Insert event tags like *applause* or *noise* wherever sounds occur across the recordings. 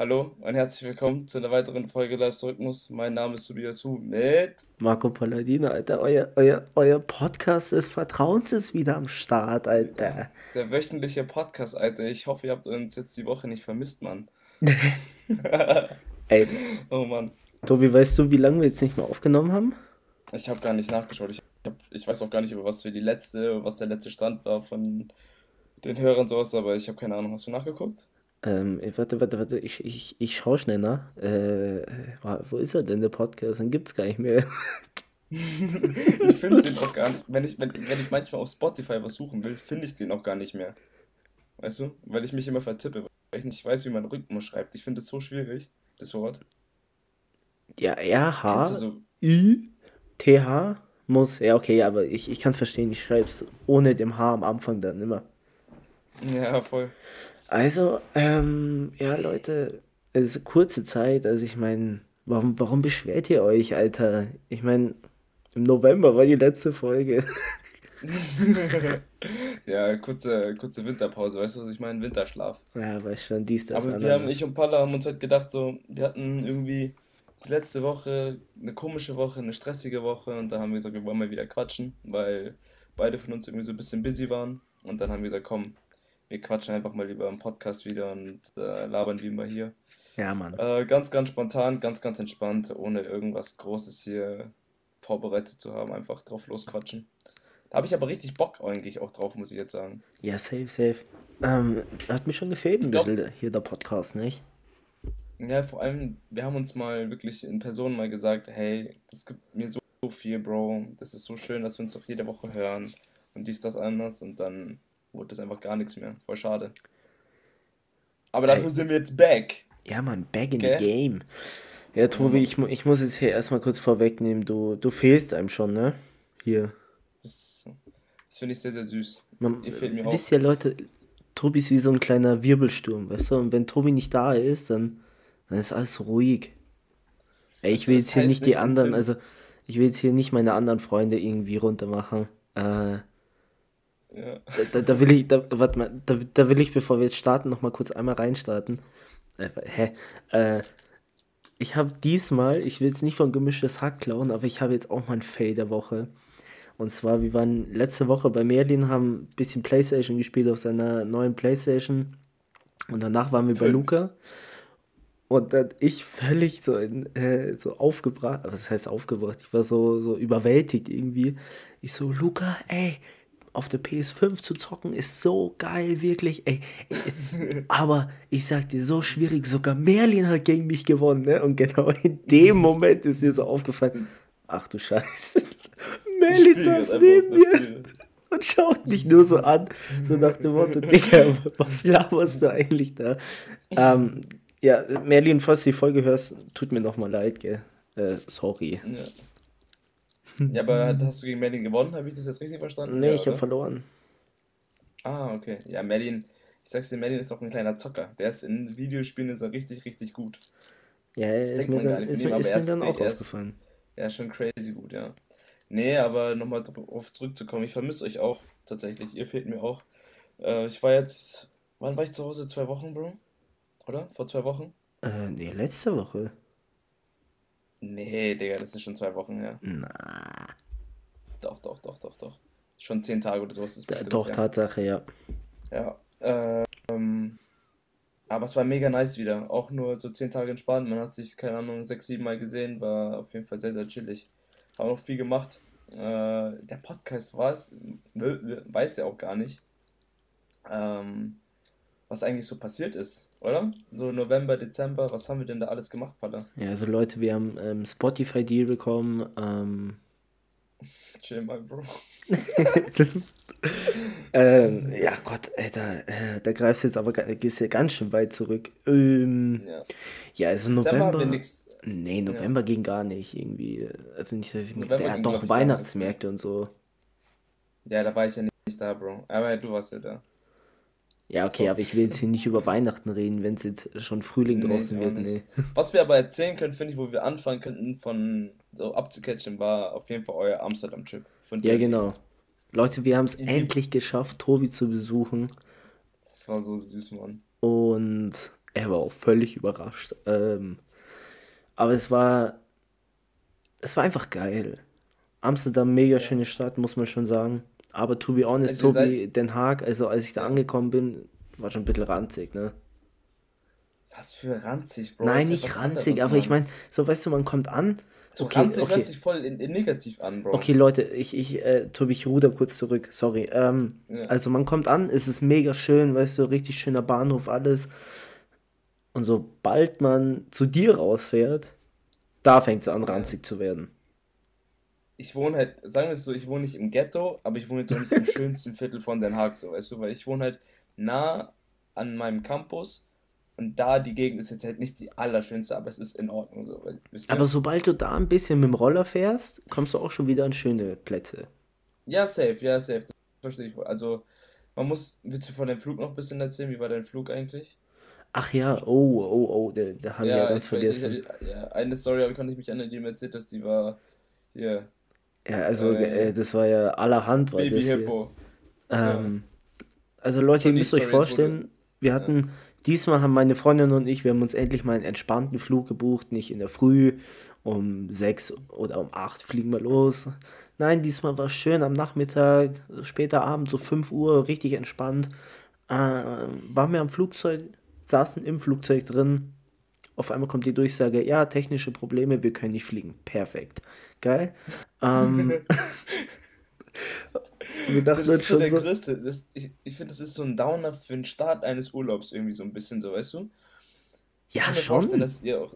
Hallo und herzlich willkommen zu einer weiteren Folge Live Rhythmus. Mein Name ist Tobias Hu mit Marco Palladino, Alter. Euer, euer, euer Podcast des Vertrauens ist wieder am Start, Alter. Der wöchentliche Podcast, Alter. Ich hoffe, ihr habt uns jetzt die Woche nicht vermisst, Mann. *laughs* Ey. *laughs* Oh Mann. Tobi, weißt du, wie lange wir jetzt nicht mehr aufgenommen haben? Ich habe gar nicht nachgeschaut. Ich, hab, ich weiß auch gar nicht, über was wir die letzte, was der letzte Stand war von den Hörern sowas, aber ich habe keine Ahnung. Hast du nachgeguckt? Ähm, warte, warte, warte, ich, ich, ich schaue schnell nach. Äh, wo ist er denn, der Podcast? Den gibt's gar nicht mehr. *laughs* ich finde den auch gar nicht. Wenn ich, wenn, wenn ich manchmal auf Spotify was suchen will, finde ich den auch gar nicht mehr. Weißt du? Weil ich mich immer vertippe, weil ich nicht weiß, wie man Rhythmus schreibt. Ich finde es so schwierig, das Wort. Ja, R-H, so? I, T-H muss. Ja, okay, aber ich, ich kann es verstehen. Ich schreibe es ohne dem H am Anfang dann immer. Ja, voll. Also, ähm, ja, Leute, es ist kurze Zeit. Also, ich meine, warum, warum beschwert ihr euch, Alter? Ich meine, im November war die letzte Folge. *laughs* ja, kurze, kurze Winterpause, weißt du, was ich meine? Winterschlaf. Ja, weißt schon, dies, das. Aber wir haben, ich und Paula haben uns halt gedacht, so, wir hatten irgendwie die letzte Woche eine komische Woche, eine stressige Woche und da haben wir gesagt, wir wollen mal wieder quatschen, weil beide von uns irgendwie so ein bisschen busy waren. Und dann haben wir gesagt, komm, wir quatschen einfach mal lieber im Podcast wieder und äh, labern wie immer hier. Ja, Mann. Äh, ganz, ganz spontan, ganz, ganz entspannt, ohne irgendwas Großes hier vorbereitet zu haben, einfach drauf losquatschen. Da habe ich aber richtig Bock eigentlich auch drauf, muss ich jetzt sagen. Ja, safe, safe. Ähm, hat mir schon gefehlt ein bisschen hier der Podcast, nicht? Ja, vor allem, wir haben uns mal wirklich in Person mal gesagt, hey, das gibt mir so, so viel, Bro. Das ist so schön, dass wir uns doch jede Woche hören und dies, das, anders. Und dann wurde das einfach gar nichts mehr. Voll schade. Aber dafür Ey. sind wir jetzt back. Ja, man, back in okay. the game. Ja, Tobi, ich, ich muss jetzt hier erstmal kurz vorwegnehmen, du, du fehlst einem schon, ne? Hier. Das, das finde ich sehr, sehr süß. Man, Ihr fehlt mir auch. Wisst ihr, Leute, Tobi ist wie so ein kleiner Wirbelsturm, weißt du? Und wenn Tobi nicht da ist, dann, dann ist alles ruhig. Ey, ich will jetzt hier nicht die anderen, also ich will jetzt hier nicht meine anderen Freunde irgendwie runtermachen. Äh, ja. Da, da, will ich, da, warte mal, da, da will ich, bevor wir jetzt starten, noch mal kurz einmal reinstarten. Äh, hä? Äh, ich habe diesmal, ich will jetzt nicht von gemischtes Hack klauen, aber ich habe jetzt auch mal ein Fail der Woche. Und zwar, wir waren letzte Woche bei Merlin, haben ein bisschen Playstation gespielt auf seiner neuen Playstation. Und danach waren wir Fünf. bei Luca. Und dann ich völlig so, in, äh, so aufgebracht, was heißt aufgebracht? Ich war so, so überwältigt irgendwie. Ich so, Luca, ey, auf der PS5 zu zocken ist so geil, wirklich. Ey, ey, aber ich sag dir, so schwierig. Sogar Merlin hat gegen mich gewonnen, ne? Und genau in dem *laughs* Moment ist mir so aufgefallen: Ach du Scheiße. Merlin saß neben mir und schaut mich nur so an. So nach dem Motto: *laughs* Digga, was laberst du eigentlich da? Ähm, ja, Merlin, falls du die Folge hörst, tut mir nochmal leid, gell? Äh, sorry. Ja. Ja, aber hast du gegen Merlin gewonnen? Habe ich das jetzt richtig verstanden? Nee, ja, ich habe verloren. Ah, okay. Ja, Merlin, ich sag's dir, Merlin ist auch ein kleiner Zocker. Der ist in Videospielen ist er richtig, richtig gut. Ja, das ist mir dann, ist mir, ist mir dann auch aufgefallen. Ja, schon crazy gut, ja. Nee, aber nochmal darauf zurückzukommen, ich vermisse euch auch tatsächlich. Ihr fehlt mir auch. Äh, ich war jetzt, wann war ich zu Hause? Zwei Wochen, Bro? Oder? Vor zwei Wochen? Äh, nee, letzte Woche. Nee, Digga, das ist schon zwei Wochen her. Na. Doch, doch, doch, doch, doch. Schon zehn Tage oder so ist es bestimmt. Doch, Tatsache, ja. Ja. Ähm, aber es war mega nice wieder. Auch nur so zehn Tage entspannt. Man hat sich, keine Ahnung, sechs, sieben Mal gesehen. War auf jeden Fall sehr, sehr chillig. Haben auch viel gemacht. Äh, der Podcast war es, weiß ja auch gar nicht. Ähm, was eigentlich so passiert ist, oder? So November, Dezember, was haben wir denn da alles gemacht, Paula? Ja, also Leute, wir haben ähm, Spotify-Deal bekommen. Ähm... *laughs* Chill mal, Bro. *laughs* ähm, ja, Gott, ey, da, äh, da greifst du jetzt aber gehst ja ganz schön weit zurück. Ähm, ja. ja, also November. Nix, nee, November ja. ging gar nicht irgendwie. Also nicht, dass ich mir. Ja, doch Weihnachtsmärkte und so. Ja, da war ich ja nicht da, Bro. Aber du warst ja da. Ja, okay, so. aber ich will jetzt hier nicht über Weihnachten reden, wenn es jetzt schon Frühling nee, draußen wird. Nee. *laughs* Was wir aber erzählen können, finde ich, wo wir anfangen könnten, von so abzucatchen, war auf jeden Fall euer Amsterdam-Trip. Ja, genau. Leute, wir haben es endlich geschafft, Tobi zu besuchen. Das war so süß, Mann. Und er war auch völlig überrascht. Ähm, aber es war, es war einfach geil. Amsterdam, mega schöne Stadt, muss man schon sagen. Aber to be honest, also so wie Den Haag, also als ich da angekommen bin, war schon ein bisschen ranzig, ne? Was für ranzig, Bro? Nein, nicht ranzig, aber ich meine, so weißt du, man kommt an. So okay, ranzig okay. hört sich voll in, in, negativ an, Bro. Okay, Leute, ich, ich, äh, Tobi, ich ruder kurz zurück, sorry. Ähm, ja. Also man kommt an, es ist mega schön, weißt du, richtig schöner Bahnhof, alles. Und sobald man zu dir rausfährt, da fängt es an, ranzig zu werden. Ich wohne halt, sagen wir es so, ich wohne nicht im Ghetto, aber ich wohne jetzt auch nicht im *laughs* schönsten Viertel von Den Haag, so, weißt du, weil ich wohne halt nah an meinem Campus und da die Gegend ist jetzt halt nicht die allerschönste, aber es ist in Ordnung so. Weil, aber sobald du da ein bisschen mit dem Roller fährst, kommst du auch schon wieder an schöne Plätze. Ja, safe, ja, safe. Das verstehe ich. Also, man muss, willst du von dem Flug noch ein bisschen erzählen? Wie war dein Flug eigentlich? Ach ja, oh, oh, oh, da, da haben wir ja, ganz vergessen. Ich, ja, eine Story aber kann ich mich an, die mir erzählt, dass die war hier. Ja, also äh, das war ja allerhand. War Baby Hippo. Ähm, ja. Also Leute, ihr müsst euch vorstellen, wir hatten, ja. diesmal haben meine Freundin und ich, wir haben uns endlich mal einen entspannten Flug gebucht, nicht in der Früh, um sechs oder um acht fliegen wir los. Nein, diesmal war es schön am Nachmittag, später Abend, so 5 Uhr, richtig entspannt. Äh, waren wir am Flugzeug, saßen im Flugzeug drin. Auf einmal kommt die Durchsage, ja, technische Probleme, wir können nicht fliegen. Perfekt. Geil. Ähm, *laughs* wir dachten das ist so der so größte. Das, ich ich finde, das ist so ein Downer für den Start eines Urlaubs irgendwie so ein bisschen so, weißt du? Ich ja, kann mir schon. Vorstellen, dass ihr auch.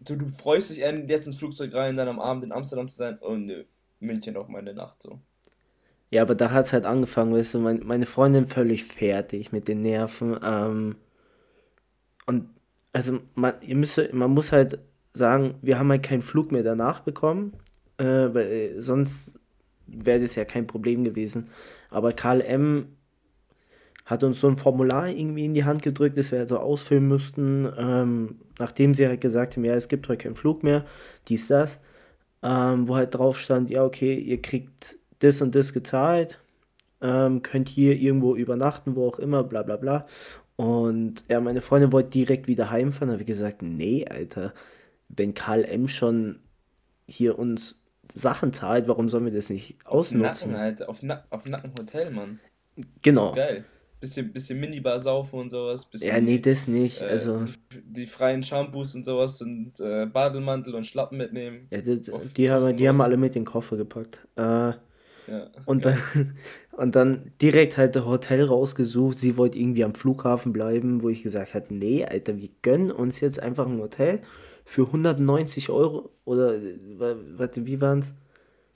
Du, du freust dich jetzt ins Flugzeug rein, dann am Abend in Amsterdam zu sein und in München auch mal in der Nacht so. Ja, aber da hat es halt angefangen, weißt du, mein, meine Freundin völlig fertig mit den Nerven. Ähm, und also man, ihr müsst, man muss halt sagen, wir haben halt keinen Flug mehr danach bekommen, äh, weil äh, sonst wäre das ja kein Problem gewesen. Aber KLM hat uns so ein Formular irgendwie in die Hand gedrückt, das wir also ausfüllen müssten, ähm, nachdem sie halt gesagt haben, ja, es gibt heute keinen Flug mehr, dies, das, ähm, wo halt drauf stand, ja, okay, ihr kriegt das und das gezahlt, ähm, könnt hier irgendwo übernachten, wo auch immer, bla bla bla. Und ja, meine Freundin wollte direkt wieder heimfahren. Habe ich gesagt, nee, Alter, wenn Karl M. schon hier uns Sachen zahlt, warum sollen wir das nicht ausnutzen? Auf Nacken, Alter. Auf, Na auf Nacken Hotel, Mann. Genau. So geil. Bisschen, bisschen Minibar saufen und sowas. Bisschen, ja, nee, das nicht. Äh, also die, freien Shampoos und sowas und äh, Bademantel und Schlappen mitnehmen. Ja, die, die haben, die haben alle mit in den Koffer gepackt. Äh, ja, und, dann, *laughs* und dann direkt halt das Hotel rausgesucht. Sie wollte irgendwie am Flughafen bleiben, wo ich gesagt habe, nee, Alter, wir gönnen uns jetzt einfach ein Hotel für 190 Euro oder warte, wie waren es?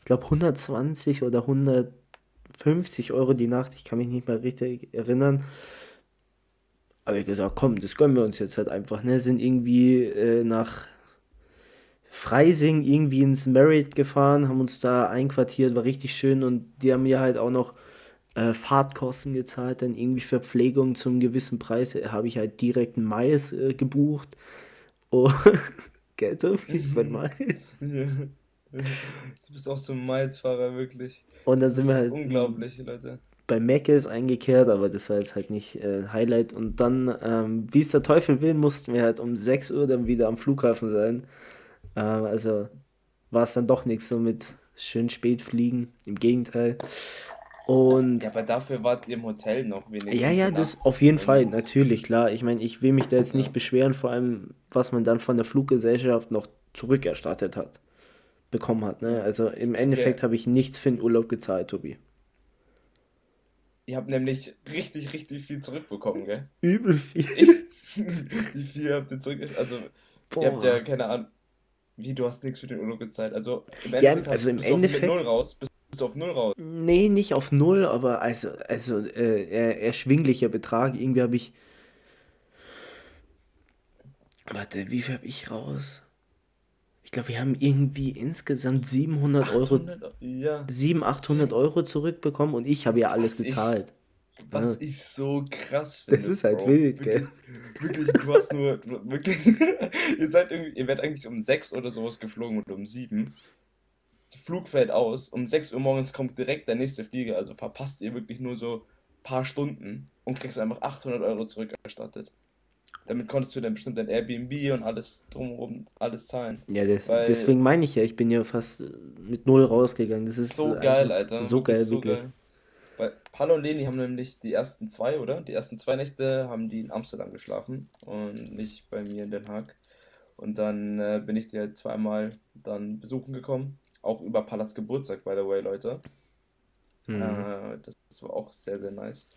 Ich glaube 120 oder 150 Euro die Nacht. Ich kann mich nicht mehr richtig erinnern. Aber ich gesagt, komm, das gönnen wir uns jetzt halt einfach. Ne? Sind irgendwie äh, nach Freising irgendwie ins Merit gefahren, haben uns da einquartiert, war richtig schön und die haben mir halt auch noch äh, Fahrtkosten gezahlt, dann irgendwie Verpflegung zum gewissen Preis, äh, habe ich halt direkt einen Mais äh, gebucht. Oh, *laughs* Geld ich bin Mais. Du bist auch so ein Miles-Fahrer, wirklich. Und dann sind wir halt. Unglaublich, Leute. Bei Mac ist eingekehrt, aber das war jetzt halt nicht äh, Highlight. Und dann, ähm, wie es der Teufel will, mussten wir halt um 6 Uhr dann wieder am Flughafen sein. Ähm, also war es dann doch nichts so mit schön spät fliegen. Im Gegenteil. Und ja, aber dafür wart ihr im Hotel noch wenigstens. Ja, ja, das auf jeden Fall, natürlich, klar. Ich meine, ich will mich da jetzt nicht beschweren, vor allem, was man dann von der Fluggesellschaft noch zurückerstattet hat, bekommen hat. Ne? Also im Endeffekt habe ich nichts für den Urlaub gezahlt, Tobi. Ihr habt nämlich richtig, richtig viel zurückbekommen, gell? *laughs* Übel viel. *laughs* Wie viel habt ihr zurückerstattet? Also, Boah. ihr habt ja keine Ahnung. Wie, du hast nichts für den Urlaub gezahlt? Also im Endeffekt, ja, also im Endeffekt null raus. Bist, bist, auf null raus? Nee, nicht auf null, aber also, also äh, erschwinglicher Betrag. Irgendwie habe ich. Warte, wie viel habe ich raus? Ich glaube, wir haben irgendwie insgesamt 700 Euro, 800, ja. 700, 800 Euro zurückbekommen und ich habe ja alles Was gezahlt. Was ja. ich so krass finde. Das ist halt Bro. wild, gell? Wirklich, du hast nur. Wirklich, *laughs* ihr seid irgendwie, ihr werdet eigentlich um 6 oder sowas geflogen oder um 7. Flug fällt aus, um 6 Uhr morgens kommt direkt der nächste Flieger, also verpasst ihr wirklich nur so ein paar Stunden und kriegst einfach 800 Euro zurückerstattet. damit konntest du dann bestimmt dein Airbnb und alles drumherum, alles zahlen. Ja, das, Weil, deswegen meine ich ja, ich bin ja fast mit null rausgegangen. Das ist so geil, Alter. So geil, so wirklich. Geil. Weil Paolo und Leni haben nämlich die ersten zwei, oder? Die ersten zwei Nächte haben die in Amsterdam geschlafen und nicht bei mir in Den Haag. Und dann äh, bin ich die halt zweimal dann besuchen gekommen. Auch über Pallas Geburtstag, by the way, Leute. Mhm. Äh, das, war auch sehr, sehr nice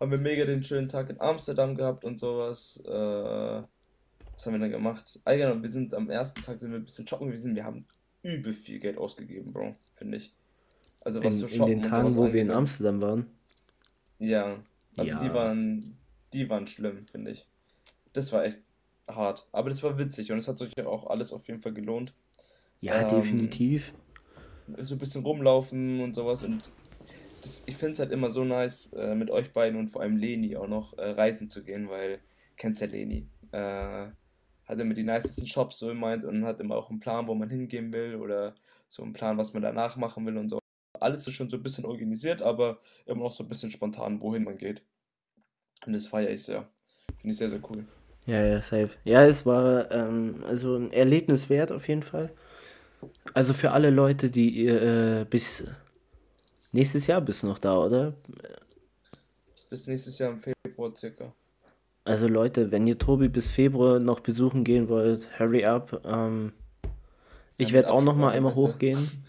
haben wir mega den schönen Tag in Amsterdam gehabt und sowas. Äh, was haben wir dann gemacht? Allgemein, wir sind am ersten Tag sind wir ein bisschen shoppen gewesen. Wir haben übel viel Geld ausgegeben, Bro, finde ich. Also was in, zu shoppen in den Tagen, wo wir in Amsterdam waren. Ja, also ja. die waren, die waren schlimm, finde ich. Das war echt hart, aber das war witzig und es hat sich auch alles auf jeden Fall gelohnt. Ja, ähm, definitiv. So ein bisschen rumlaufen und sowas und das, ich finde es halt immer so nice, äh, mit euch beiden und vor allem Leni auch noch äh, reisen zu gehen, weil, kennst ja Leni, äh, hat immer die nicesten Shops so gemeint und hat immer auch einen Plan, wo man hingehen will oder so einen Plan, was man danach machen will und so. Alles ist schon so ein bisschen organisiert, aber immer noch so ein bisschen spontan, wohin man geht. Und das feiere ich sehr. Finde ich sehr, sehr cool. Ja, ja, safe. Ja, es war ähm, also ein Erlebnis wert auf jeden Fall. Also für alle Leute, die äh, bis Nächstes Jahr bist du noch da, oder? Bis nächstes Jahr im Februar circa. Also Leute, wenn ihr Tobi bis Februar noch besuchen gehen wollt, hurry up. Ähm, ich werde auch noch mal einmal bitte. hochgehen. *laughs*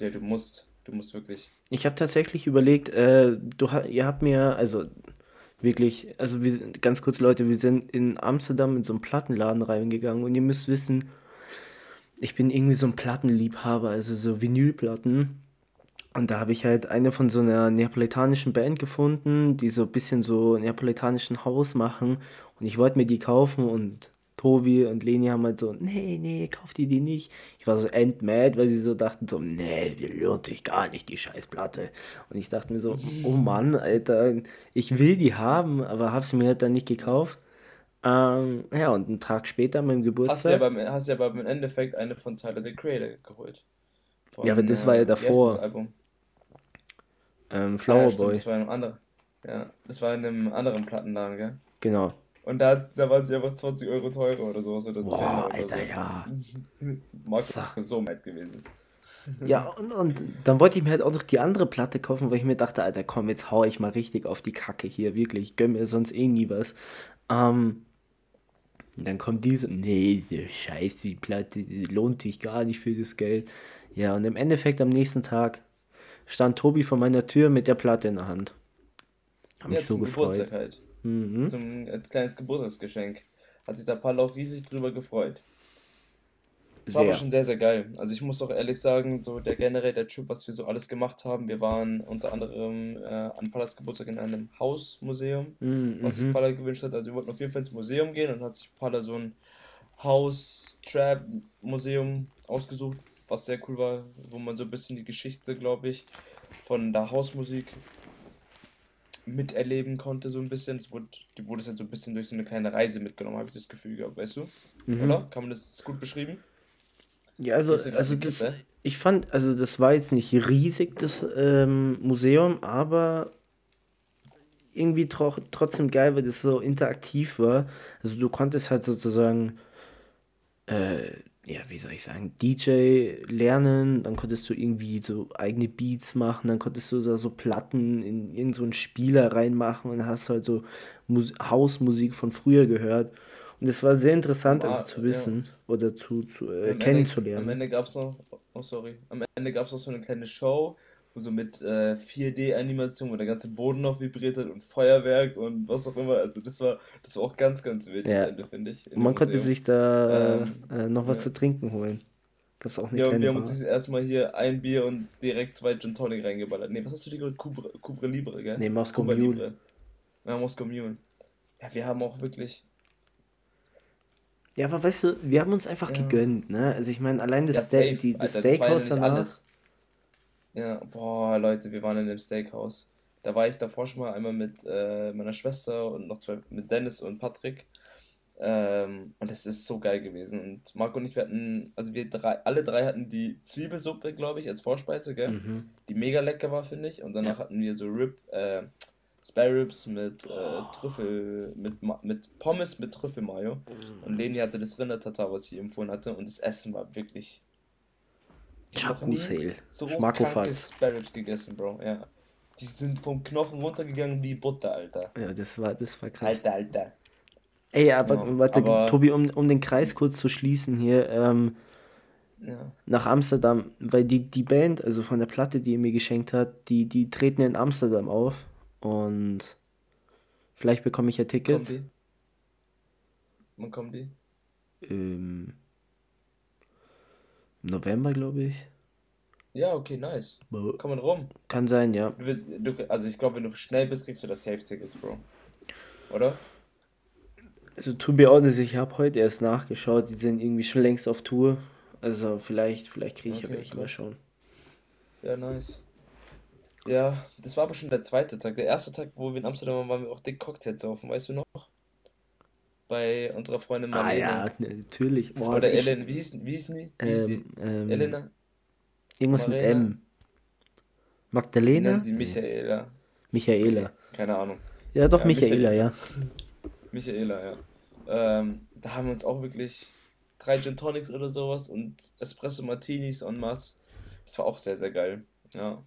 Ja, du musst, du musst wirklich. Ich habe tatsächlich überlegt, äh, du, ihr habt mir, also wirklich, also wir, ganz kurz Leute, wir sind in Amsterdam in so einen Plattenladen reingegangen und ihr müsst wissen, ich bin irgendwie so ein Plattenliebhaber, also so Vinylplatten. Und da habe ich halt eine von so einer neapolitanischen Band gefunden, die so ein bisschen so neapolitanischen Haus machen. Und ich wollte mir die kaufen und Tobi und Leni haben halt so, nee, nee, kauf die die nicht. Ich war so endmad, weil sie so dachten so, nee, lohnt sich gar nicht, die Scheißplatte. Und ich dachte mir so, oh Mann, Alter, ich will die haben, aber habe sie mir halt dann nicht gekauft. Ähm, ja, und einen Tag später, meinem Geburtstag. Hast du ja beim, hast ja beim Endeffekt eine von Tyler, the Creator, geholt. Von, ja, aber das war ja äh, davor. Album. Ähm, Flower ja, stimmt, Boy. Das war in einem anderen. Ja, das war in einem anderen Plattenladen, gell? Genau. Und da, da war sie einfach 20 Euro teurer oder sowas oder Boah, 10 Euro Alter, so. ja. *laughs* Marco so. so mad gewesen. *laughs* Ja, und, und dann wollte ich mir halt auch noch die andere Platte kaufen, weil ich mir dachte, Alter, komm, jetzt hau ich mal richtig auf die Kacke hier, wirklich. Ich gönn mir sonst eh nie was. Ähm, und dann kommt diese, nee, Scheiße, die Platte, die lohnt sich gar nicht für das Geld. Ja, und im Endeffekt am nächsten Tag stand Tobi vor meiner Tür mit der Platte in der Hand. Hab ja, mich so gefreut. Halt. Mhm. Zum als kleines Geburtstagsgeschenk. Hat sich der Paul auch riesig drüber gefreut. Es war aber schon sehr, sehr geil. Also ich muss auch ehrlich sagen, so der generell der Trip, was wir so alles gemacht haben, wir waren unter anderem äh, an Pallas Geburtstag in einem Hausmuseum, mhm. was sich mhm. Palla gewünscht hat. Also wir wollten auf jeden Fall ins Museum gehen und hat sich Palla so ein Haus-Trap-Museum ausgesucht, was sehr cool war, wo man so ein bisschen die Geschichte, glaube ich, von der Hausmusik miterleben konnte, so ein bisschen. Es wurde, die wurde halt so ein bisschen durch so eine kleine Reise mitgenommen, habe ich das Gefühl gehabt, weißt du? Mhm. Oder? Kann man das gut beschrieben? Ja, also, also das, ich fand, also das war jetzt nicht riesig, das ähm, Museum, aber irgendwie tro trotzdem geil, weil das so interaktiv war. Also du konntest halt sozusagen äh, ja, wie soll ich sagen, DJ lernen, dann konntest du irgendwie so eigene Beats machen, dann konntest du so, so Platten in irgendeinen so Spieler reinmachen und hast halt so Mus Hausmusik von früher gehört. Und es war sehr interessant, Aber, einfach zu wissen ja. oder zu, zu äh, kennenzulernen. am Ende gab es noch, oh sorry, am Ende gab es noch so eine kleine Show, so mit äh, 4D-Animation, wo der ganze Boden noch vibriert hat und Feuerwerk und was auch immer. Also das war, das war auch ganz, ganz wild, ja. das Ende, finde ich. Und man konnte sich da ähm, äh, noch was ja. zu trinken holen. Gab's auch eine ja, und wir haben uns erstmal hier ein Bier und direkt zwei Gin Tonic reingeballert. Ne, was hast du dir gehört? Cubre, Cubre Libre, gell? Ne, Moscow Mule. Ja, Moscow Mule. Ja, wir haben auch wirklich... Ja, aber weißt du, wir haben uns einfach ja. gegönnt, ne? Also ich meine, allein das, ja, Ste die, das Alter, Steakhouse das danach... Alles. Ja, boah, Leute, wir waren in dem Steakhouse. Da war ich davor schon mal einmal mit äh, meiner Schwester und noch zwei mit Dennis und Patrick. Ähm, und es ist so geil gewesen. Und Marco und ich, wir hatten, also wir drei, alle drei hatten die Zwiebelsuppe, glaube ich, als Vorspeise, gell? Mhm. Die mega lecker war, finde ich. Und danach ja. hatten wir so Rib, äh, Spare Ribs mit äh, Trüffel, mit, mit Pommes mit Trüffelmayo. Und Leni hatte das Rindertatar, was ich empfohlen hatte. Und das Essen war wirklich. Chakusel. So krankes Spare Ribs gegessen, Bro. Ja. Die sind vom Knochen runtergegangen wie Butter, Alter. Ja, das war, das war krass. Alter, Alter. Ey, aber ja, warte, aber, Tobi, um, um den Kreis kurz zu schließen hier, ähm, ja. nach Amsterdam, weil die, die Band, also von der Platte, die er mir geschenkt hat, die, die treten in Amsterdam auf und vielleicht bekomme ich ja Tickets. Kommt die? Wann kommen die? Ähm, November, glaube ich. Ja, okay, nice. Komm mal rum. Kann sein, ja. Du, du, also ich glaube, wenn du schnell bist, kriegst du das Safe-Tickets, Bro. Oder? Also to be honest, ich habe heute erst nachgeschaut, die sind irgendwie schon längst auf Tour. Also vielleicht, vielleicht kriege ich okay, ja welche mal schauen. Ja, nice. Ja, das war aber schon der zweite Tag. Der erste Tag, wo wir in Amsterdam waren, waren wir auch dick Cocktails saufen, weißt du noch? Bei unserer Freundin Marlene. Ah ja, natürlich. Boah, Oder ich, Ellen, wie hieß, wie hießen die? Wie hieß die? Ähm, ähm Elena? Irgendwas mit M. Magdalena? Nennen sie Michaela. Michaela. Keine Ahnung. Ja, doch, ja, Michaela, Michaela, ja. Michaela, ja. Ähm, da haben wir uns auch wirklich drei Gin Tonics oder sowas und Espresso Martinis en masse. Das war auch sehr, sehr geil. Ja.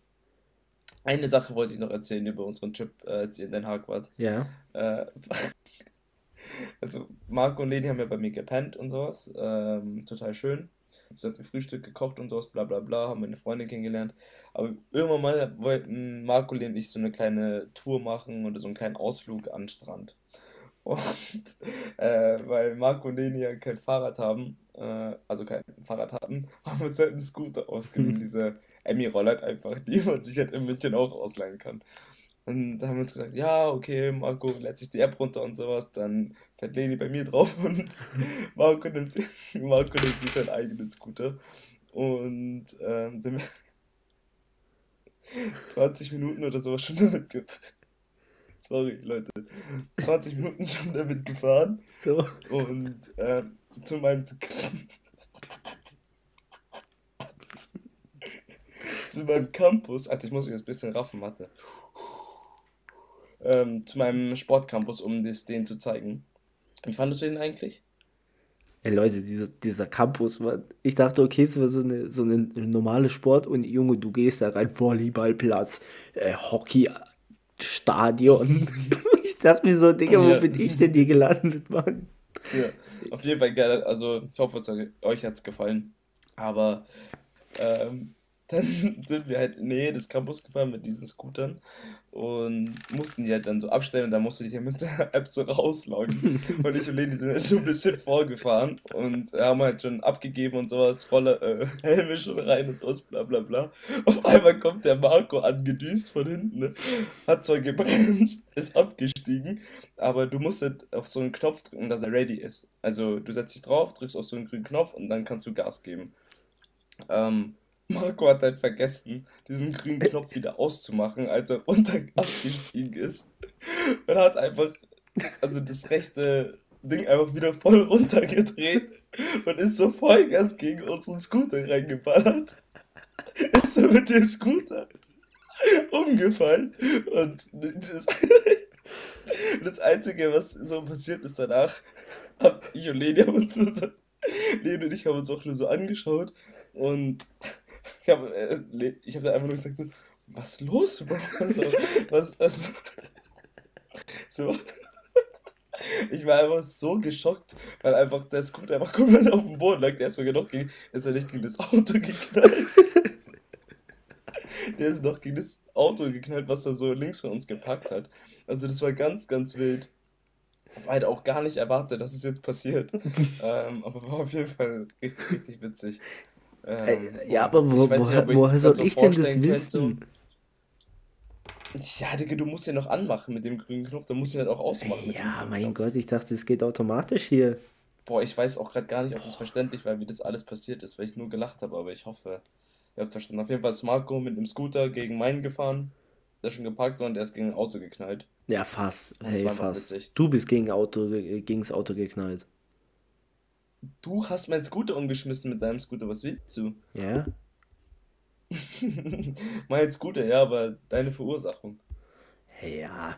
Eine Sache wollte ich noch erzählen über unseren Trip, äh, als ihr in Den Haag wart. Ja. Äh, *laughs* also Marco und Leni haben ja bei mir gepennt und sowas. Ähm, total schön. Sie hat mir Frühstück gekocht und sowas, bla bla bla, haben meine Freundin kennengelernt. Aber irgendwann mal wollten Marco und ich so eine kleine Tour machen oder so einen kleinen Ausflug an den Strand. *laughs* Und äh, weil Marco und Leni ja kein Fahrrad haben, äh, also kein Fahrrad hatten, *laughs* haben wir uns halt einen Scooter ausgeliehen, hm. Diese Emmy-Roller einfach, *laughs* die man sich halt in München auch ausleihen kann. Und da haben wir uns gesagt, ja, okay, Marco lädt sich die App runter und sowas, dann fährt Leni bei mir drauf *laughs* und Marco nimmt, Marco nimmt sich seinen eigenen Scooter. Und ähm, sind wir *laughs* 20 Minuten oder sowas schon damit gefahren. Sorry, Leute. 20 Minuten schon damit gefahren. So. Und ähm, zu meinem zu meinem Campus, Alter, ich muss mich jetzt ein bisschen raffen, Mathe. Ähm, zu meinem Sportcampus, um das denen zu zeigen. Wie fandest du den eigentlich? Ey Leute, dieser, dieser Campus, man, ich dachte, okay, es war so eine, so eine normale Sport und Junge, du gehst da rein, Volleyballplatz, äh, Hockeystadion. *laughs* ich dachte mir so, Digga, wo ja. bin ich denn hier gelandet, Mann? Ja, auf jeden Fall geil. Also, ich hoffe, euch hat es gefallen. Aber ähm, *laughs* dann sind wir halt in Nähe des Campus gefahren mit diesen Scootern und mussten die halt dann so abstellen und dann musste ich ja mit der *laughs* App so rausloggen. *laughs* und ich und Leni sind halt schon ein bisschen vorgefahren und haben halt schon abgegeben und sowas, Rolle, äh, Helme schon rein und sowas, bla bla bla. Auf einmal kommt der Marco angedüst von hinten, ne? hat zwar gebremst, ist abgestiegen, aber du musst halt auf so einen Knopf drücken, dass er ready ist. Also du setzt dich drauf, drückst auf so einen grünen Knopf und dann kannst du Gas geben. Ähm, Marco hat halt vergessen, diesen grünen Knopf wieder auszumachen, als er runter abgestiegen ist. Und hat einfach, also das rechte Ding einfach wieder voll runtergedreht und ist so Vollgas gegen unseren Scooter reingeballert. Ist er mit dem Scooter umgefallen und das, das Einzige, was so passiert ist danach, hab ich und Leni haben uns nur so, Leni und ich haben uns auch nur so angeschaut und ich habe äh, ich hab da einfach nur gesagt so, was ist los, *laughs* Bro? Also, was, was, so. Ich war einfach so geschockt, weil einfach der Scooter einfach komplett auf dem Boden lag. Der ist sogar noch gegen, ist er nicht gegen das Auto geknallt. Der ist noch gegen das Auto geknallt, was er so links von uns gepackt hat. Also das war ganz, ganz wild. Ich habe halt auch gar nicht erwartet, dass es jetzt passiert. *laughs* ähm, aber war auf jeden Fall richtig, richtig witzig. Ähm, ja, aber wo, nicht, woher, soll ich denn das wissen? Ja, Digga, du musst ja noch anmachen mit dem grünen Knopf, dann musst du ihn halt auch ausmachen. Ja, mein. Gott, ich dachte, es geht automatisch hier. Boah, ich weiß auch gerade gar nicht, ob das verständlich war, wie das alles passiert ist, weil ich nur gelacht habe, aber ich hoffe, ihr habt verstanden. Auf jeden Fall ist Marco mit einem Scooter gegen meinen gefahren, der schon geparkt war und der ist gegen ein Auto geknallt. Ja, fast. hey, fast. Du bist gegen Auto, gegen das Auto geknallt. Du hast mein Scooter umgeschmissen mit deinem Scooter, was willst du? Ja. *laughs* mein Scooter, ja, aber deine Verursachung. Ja,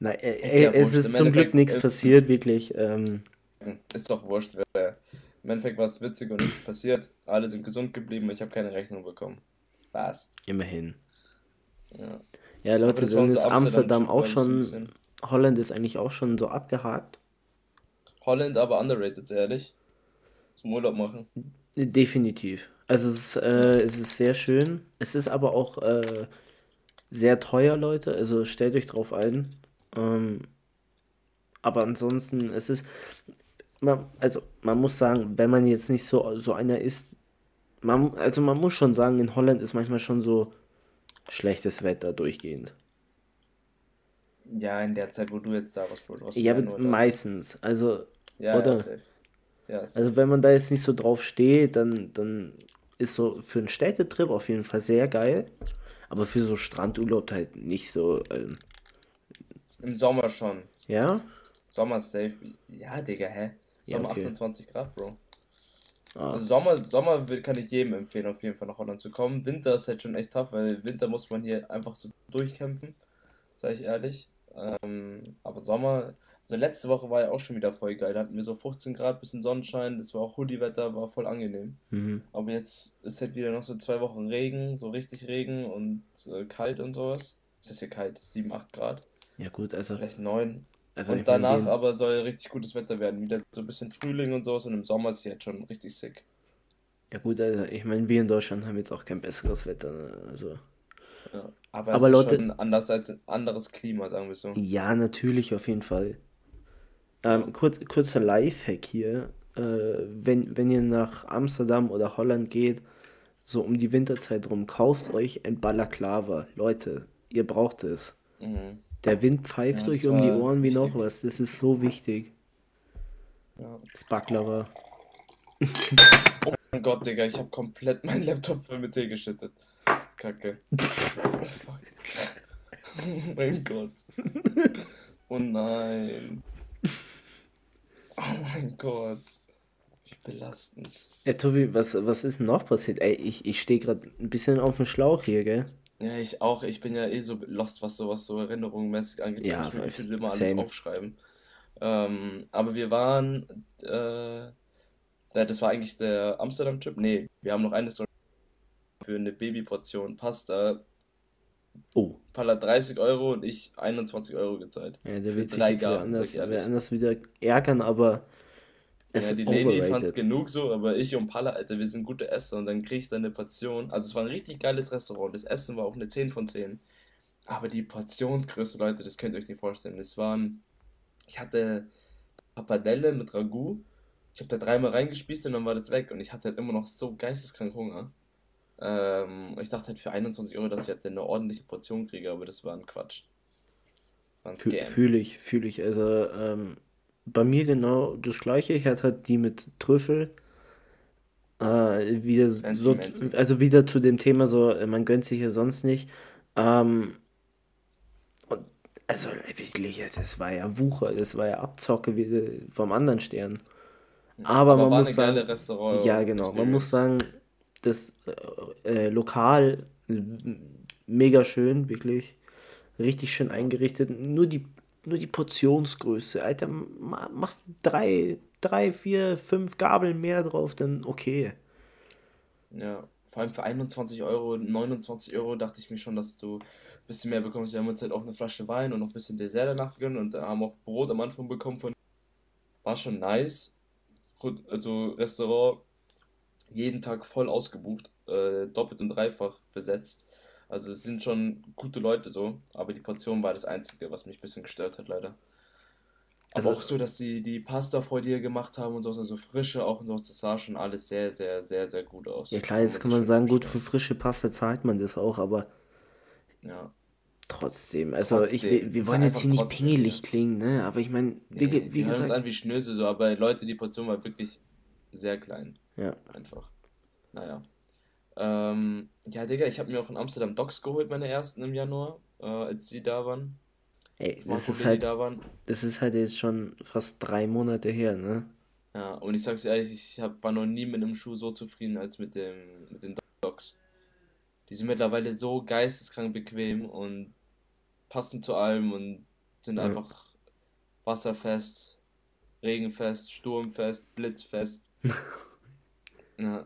Nein, äh, ja es ist zum Glück nichts passiert, wirklich. Ähm. Ist doch wurscht. Im Endeffekt war es witzig und nichts passiert. Alle sind gesund geblieben. Ich habe keine Rechnung bekommen. Was? Immerhin. Ja, ja Leute, dann ist Amsterdam, Amsterdam auch schon. Holland ist eigentlich auch schon so abgehakt. Holland aber underrated, ehrlich. Zum Urlaub machen. Definitiv. Also es ist, äh, es ist sehr schön. Es ist aber auch äh, sehr teuer, Leute. Also stellt euch drauf ein. Ähm, aber ansonsten, es ist, man, also man muss sagen, wenn man jetzt nicht so, so einer ist, man, also man muss schon sagen, in Holland ist manchmal schon so schlechtes Wetter durchgehend. Ja, in der Zeit, wo du jetzt da warst, Bro. Ja, meistens. Also, ja, oder? Ja, ja, also, wenn man da jetzt nicht so drauf steht, dann, dann ist so für einen Städtetrip auf jeden Fall sehr geil. Aber für so Strandurlaub halt nicht so. Ähm, Im Sommer schon. Ja? Sommer safe. Ja, Digga, hä? Sommer ja, okay. 28 Grad, Bro. Ah. Also Sommer, Sommer kann ich jedem empfehlen, auf jeden Fall nach Holland zu kommen. Winter ist halt schon echt tough, weil Winter muss man hier einfach so durchkämpfen, sag ich ehrlich. Ähm, aber Sommer, so letzte Woche war ja auch schon wieder voll geil. Da hatten wir so 15 Grad, bisschen Sonnenschein, das war auch Hoodie-Wetter, war voll angenehm. Mhm. Aber jetzt ist halt wieder noch so zwei Wochen Regen, so richtig Regen und äh, kalt und sowas. Es ist ja kalt, 7, 8 Grad. Ja, gut, also. Vielleicht 9. Also und danach meine, aber soll richtig gutes Wetter werden. Wieder so ein bisschen Frühling und sowas und im Sommer ist es jetzt schon richtig sick. Ja gut, also ich meine, wir in Deutschland haben jetzt auch kein besseres Wetter. Ne? Also. Ja, aber, aber es Leute, ist schon anders als ein anderes Klima, sagen wir so. Ja, natürlich, auf jeden Fall. Ähm, kurz, kurzer Lifehack hier. Äh, wenn, wenn ihr nach Amsterdam oder Holland geht, so um die Winterzeit rum, kauft euch ein Balaklava. Leute, ihr braucht es. Mhm. Der Wind pfeift ja, euch um die Ohren wie noch was. Das ist so wichtig. Ja. Das Baklava. oh mein Gott, Digga, ich habe komplett meinen Laptop voll mit Tee geschüttet. Kacke. Oh, *laughs* fuck. Oh *laughs* mein Gott. Oh nein. Oh mein Gott. Wie belastend. Ey, Tobi, was, was ist noch passiert? Ey, ich, ich stehe gerade ein bisschen auf dem Schlauch hier, gell? Ja, ich auch. Ich bin ja eh so lost, was sowas so erinnerungsmäßig angeht. Ja, ich mir immer alles aufschreiben. Ähm, aber wir waren, äh, das war eigentlich der Amsterdam-Trip. Nee, wir haben noch eine Story für eine Babyportion Pasta. Oh. Palla 30 Euro und ich 21 Euro gezahlt. Ja, der wird sich drei Gaben, anders, anders wieder ärgern, aber es ja, die Lady fand es genug so, aber ich und Palla, Alter, wir sind gute Esser und dann krieg ich dann eine Portion. Also es war ein richtig geiles Restaurant. Das Essen war auch eine 10 von 10. Aber die Portionsgröße, Leute, das könnt ihr euch nicht vorstellen. Es waren, ich hatte Papadelle mit Ragout. Ich habe da dreimal reingespießt und dann war das weg. Und ich hatte halt immer noch so geisteskrank Hunger. Ähm, ich dachte halt für 21 Euro, dass ich halt eine ordentliche Portion kriege, aber das war ein Quatsch. Fühle ich, fühle ich. Also, ähm, bei mir genau das gleiche. Ich hatte halt die mit Trüffel. Äh, wieder so, also wieder zu dem Thema so, äh, man gönnt sich ja sonst nicht. Ähm, und also wirklich, das war ja Wucher, das war ja Abzocke wie vom anderen Stern. Aber, Aber man muss sagen, ja genau, man muss sagen, das äh, äh, Lokal mega schön, wirklich richtig schön eingerichtet. Nur die nur die Portionsgröße. Alter, mach drei, drei, vier, fünf Gabeln mehr drauf, dann okay. Ja, vor allem für 21 Euro, 29 Euro dachte ich mir schon, dass du ein bisschen mehr bekommst. Wir haben uns halt auch eine Flasche Wein und noch ein bisschen Dessert danach gegönnt und haben auch Brot am Anfang bekommen von. War schon nice. Also Restaurant jeden Tag voll ausgebucht, äh, doppelt und dreifach besetzt. Also es sind schon gute Leute so, aber die Portion war das Einzige, was mich ein bisschen gestört hat, leider. Aber also, auch so, dass sie die Pasta vor dir gemacht haben und so, also frische auch und so, das sah schon alles sehr, sehr, sehr, sehr gut aus. Ja klar, jetzt kann man sagen, gut, für frische Pasta zahlt man das auch, aber ja. trotzdem, also trotzdem. ich, wir wollen jetzt hier nicht pingelig klingen, ne, aber ich meine, nee, wie wir gesagt... uns an wie Schnöse so, aber Leute, die Portion war wirklich sehr klein. Ja. Einfach. Naja. Ähm, ja, Digga, ich habe mir auch in Amsterdam Docs geholt, meine ersten im Januar, äh, als die da waren. Ey, das ist, halt, da waren. das ist halt jetzt schon fast drei Monate her, ne? Ja, und ich sag's ehrlich, ich hab, war noch nie mit einem Schuh so zufrieden als mit, dem, mit den Docs. Die sind mittlerweile so geisteskrank bequem und passen zu allem und Sind ja. einfach wasserfest, regenfest, sturmfest, blitzfest. *laughs* ja,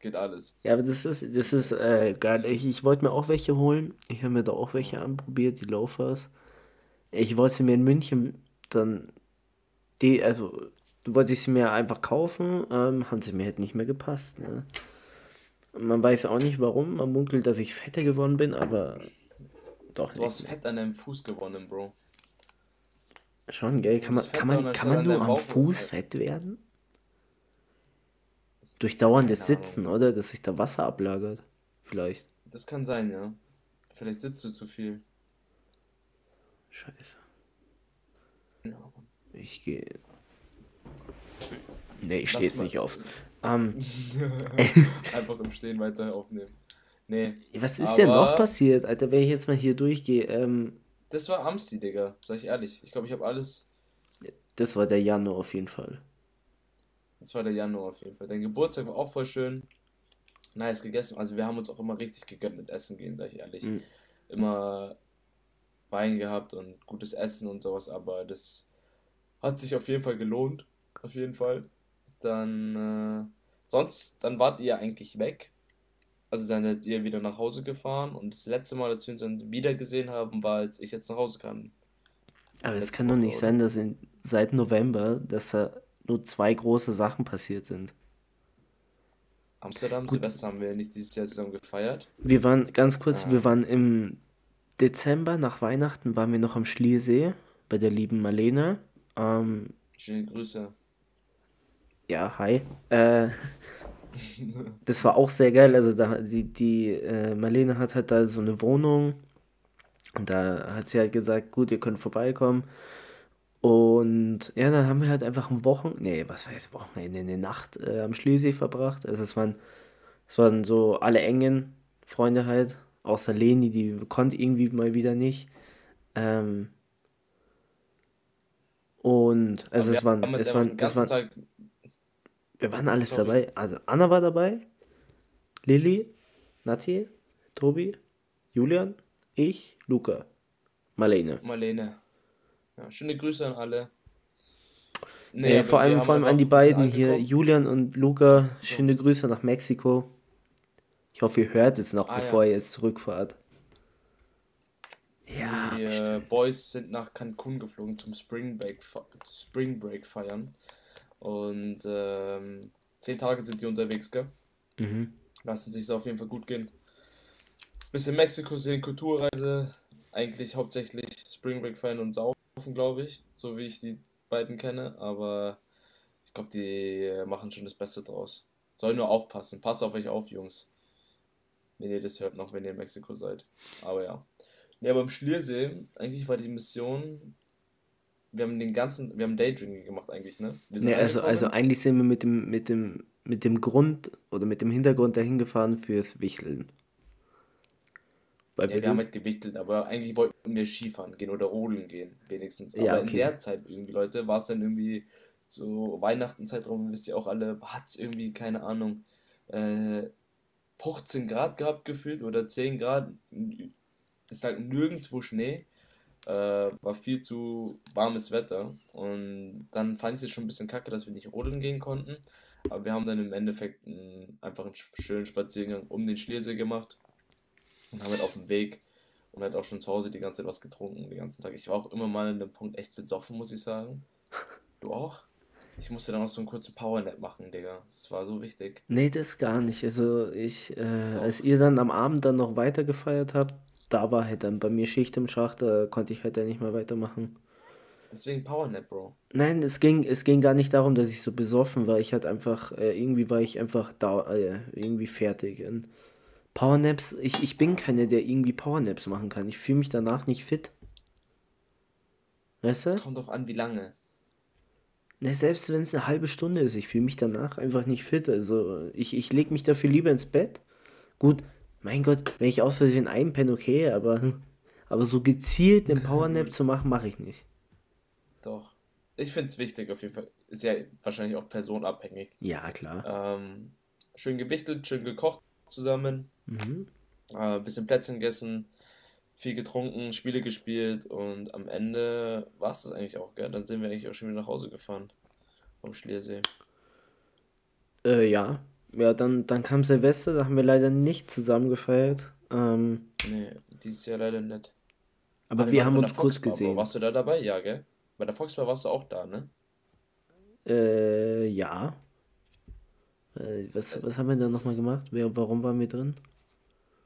geht alles. Ja, aber das ist, das ist äh, geil. Ich, ich wollte mir auch welche holen. Ich habe mir da auch welche anprobiert, die Laufers. Ich wollte sie mir in München dann die, also wollte ich sie mir einfach kaufen, ähm, haben sie mir halt nicht mehr gepasst. Ne? Man weiß auch nicht warum, man munkelt, dass ich fetter geworden bin, aber doch Du hast Fett an deinem Fuß gewonnen, Bro. Schon, gell? Kann man, kann man, kann man nur am Fuß fett werden? Durch dauerndes Sitzen, oder? Dass sich da Wasser ablagert. Vielleicht. Das kann sein, ja. Vielleicht sitzt du zu viel. Scheiße. Ja. Ich gehe. Nee, ich stehe jetzt nicht auf. Um, *laughs* Einfach im Stehen weiter aufnehmen. Nee. Was ist denn noch passiert, Alter, wenn ich jetzt mal hier durchgehe? Ähm, das war Amsti, Digga. Sag ich ehrlich. Ich glaube, ich habe alles. Das war der Januar auf jeden Fall. Das war der Januar auf jeden Fall. Dein Geburtstag war auch voll schön. Nice gegessen. Also wir haben uns auch immer richtig gegönnt mit Essen gehen, sag ich ehrlich. Mhm. Immer Wein gehabt und gutes Essen und sowas, aber das hat sich auf jeden Fall gelohnt. Auf jeden Fall. Dann, äh, sonst, dann wart ihr eigentlich weg. Also dann seid ihr wieder nach Hause gefahren und das letzte Mal, als wir uns dann wieder gesehen haben, war, als ich jetzt nach Hause kam. Aber es kann doch nicht sein, dass in, seit November, dass da nur zwei große Sachen passiert sind. Amsterdam, Gut. Silvester haben wir nicht dieses Jahr zusammen gefeiert. Wir waren, ganz kurz, ah. wir waren im Dezember, nach Weihnachten, waren wir noch am Schliersee bei der lieben Marlene. Ähm, Schöne Grüße. Ja, hi. Äh, *laughs* das war auch sehr geil. Also da die, die äh, Marlene hat halt da so eine Wohnung und da hat sie halt gesagt, gut, ihr könnt vorbeikommen. Und ja, dann haben wir halt einfach ein Wochen, nee, was heißt Wochenende, eine Nacht äh, am Schlesee verbracht. Also es waren, es waren so alle engen Freunde halt, außer Leni, die konnte irgendwie mal wieder nicht. Ähm, und also es waren, es waren, es waren, wir waren alles Sorry. dabei. Also Anna war dabei, Lilly, Nati, Tobi, Julian, ich, Luca, Marlene. Marlene. Ja, schöne Grüße an alle. Nee, nee vor allem, vor allem an die beiden hier, Julian und Luca, schöne Grüße nach Mexiko. Ich hoffe, ihr hört es noch, ah, bevor ja. ihr jetzt zurückfahrt. Ja, die äh, Boys sind nach Cancun geflogen zum Spring Break, Spring Break feiern. Und ähm, zehn Tage sind die unterwegs, gell? Mhm. Lassen sich es auf jeden Fall gut gehen. Bisschen Mexiko sehen, Kulturreise. Eigentlich hauptsächlich Spring Break feiern und saufen, glaube ich. So wie ich die beiden kenne. Aber ich glaube, die machen schon das Beste draus. Soll nur aufpassen. Passt auf euch auf, Jungs. Wenn ihr das hört, noch wenn ihr in Mexiko seid. Aber ja. Ja, beim Schliersee, eigentlich war die Mission wir haben den ganzen, wir haben Daydreaming gemacht eigentlich, ne? nee, also, also eigentlich sind wir mit dem, mit dem, mit dem Grund oder mit dem Hintergrund dahin gefahren fürs Wichteln. Weil ja, wir, haben halt gewichtelt, aber eigentlich wollten wir Skifahren gehen oder rodeln gehen, wenigstens. Aber ja, okay. in der Zeit irgendwie, Leute, war es dann irgendwie so Weihnachtenzeitraum, wisst ihr auch alle, hat es irgendwie, keine Ahnung, äh, 15 Grad gehabt gefühlt oder 10 Grad. Es lag nirgendwo Schnee äh, war viel zu warmes Wetter. Und dann fand ich es schon ein bisschen kacke, dass wir nicht rodeln gehen konnten. Aber wir haben dann im Endeffekt einen, einfach einen schönen Spaziergang um den Schliersee gemacht. Und haben halt auf dem Weg und halt auch schon zu Hause die ganze Zeit was getrunken, den ganzen Tag. Ich war auch immer mal in dem Punkt echt besoffen, muss ich sagen. Du auch? Ich musste dann auch so einen kurzen Powernap machen, Digga. Das war so wichtig. Nee, das gar nicht. Also ich, äh, als ihr dann am Abend dann noch weiter gefeiert habt, da war halt dann bei mir Schicht im Schacht, da konnte ich halt dann nicht mehr weitermachen. Deswegen Powernap, Bro. Nein, es ging, es ging gar nicht darum, dass ich so besoffen war. Ich hatte einfach, äh, irgendwie war ich einfach da, äh, irgendwie fertig. Und Powernaps, ich, ich bin keiner, der irgendwie Powernaps machen kann. Ich fühle mich danach nicht fit. Weißt du? Kommt drauf an, wie lange. Ne, selbst wenn es eine halbe Stunde ist, ich fühle mich danach einfach nicht fit. Also ich, ich lege mich dafür lieber ins Bett. Gut, mein Gott, wenn ich aus Versehen einpenne, okay, aber, *laughs* aber so gezielt einen Powernap *laughs* zu machen, mache ich nicht. Doch. Ich finde es wichtig auf jeden Fall. Ist ja wahrscheinlich auch personabhängig. Ja, klar. Ähm, schön gewichtelt, schön gekocht zusammen. Mhm. Äh, bisschen Plätzchen gegessen. viel getrunken, Spiele gespielt und am Ende war es das eigentlich auch, gell? Dann sind wir eigentlich auch schon wieder nach Hause gefahren vom Schliersee. Äh, ja. Ja, dann, dann kam Silvester, da haben wir leider nicht zusammen gefeiert. Ähm, nee, dieses Jahr leider nicht. Aber, aber wir haben uns kurz gesehen. Warst du da dabei? Ja, gell? Bei der Foxbar warst du auch da, ne? Äh, ja. Äh, was, was haben wir da nochmal gemacht? Wer, warum waren wir drin?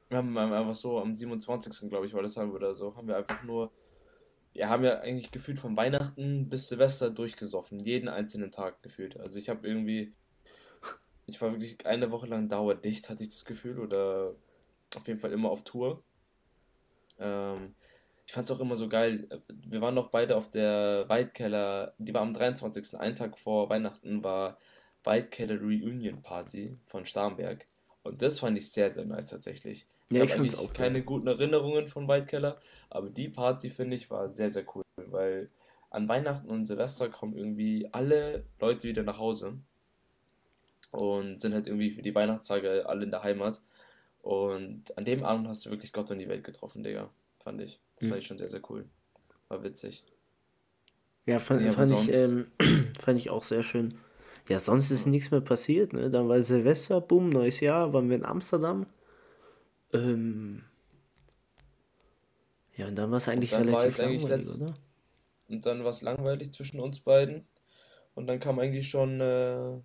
Wir haben einfach so am 27. glaube ich, war das haben wir oder so, haben wir einfach nur, wir haben ja eigentlich gefühlt von Weihnachten bis Silvester durchgesoffen, jeden einzelnen Tag gefühlt. Also ich habe irgendwie, ich war wirklich eine Woche lang dauerdicht, hatte ich das Gefühl, oder auf jeden Fall immer auf Tour. Ähm, ich fand es auch immer so geil. Wir waren noch beide auf der Weidkeller, die war am 23. Einen Tag vor Weihnachten war Weidkeller Reunion Party von Starnberg. Und das fand ich sehr, sehr nice tatsächlich. Ich ja, habe eigentlich auch keine guten Erinnerungen von Weidkeller, aber die Party finde ich war sehr, sehr cool, weil an Weihnachten und Silvester kommen irgendwie alle Leute wieder nach Hause und sind halt irgendwie für die Weihnachtstage alle in der Heimat. Und an dem Abend hast du wirklich Gott und die Welt getroffen, Digga. Fand ich. Das mhm. fand ich schon sehr, sehr cool. War witzig. Ja, fand, nee, fand, ich, ähm, *clears throat* fand ich auch sehr schön. Ja, sonst ist nichts mehr passiert, ne? Dann war Silvester, boom, neues Jahr, waren wir in Amsterdam. Ähm, ja, und dann war es eigentlich relativ langweilig, letzt... oder? Und dann war es langweilig zwischen uns beiden. Und dann kam eigentlich schon äh,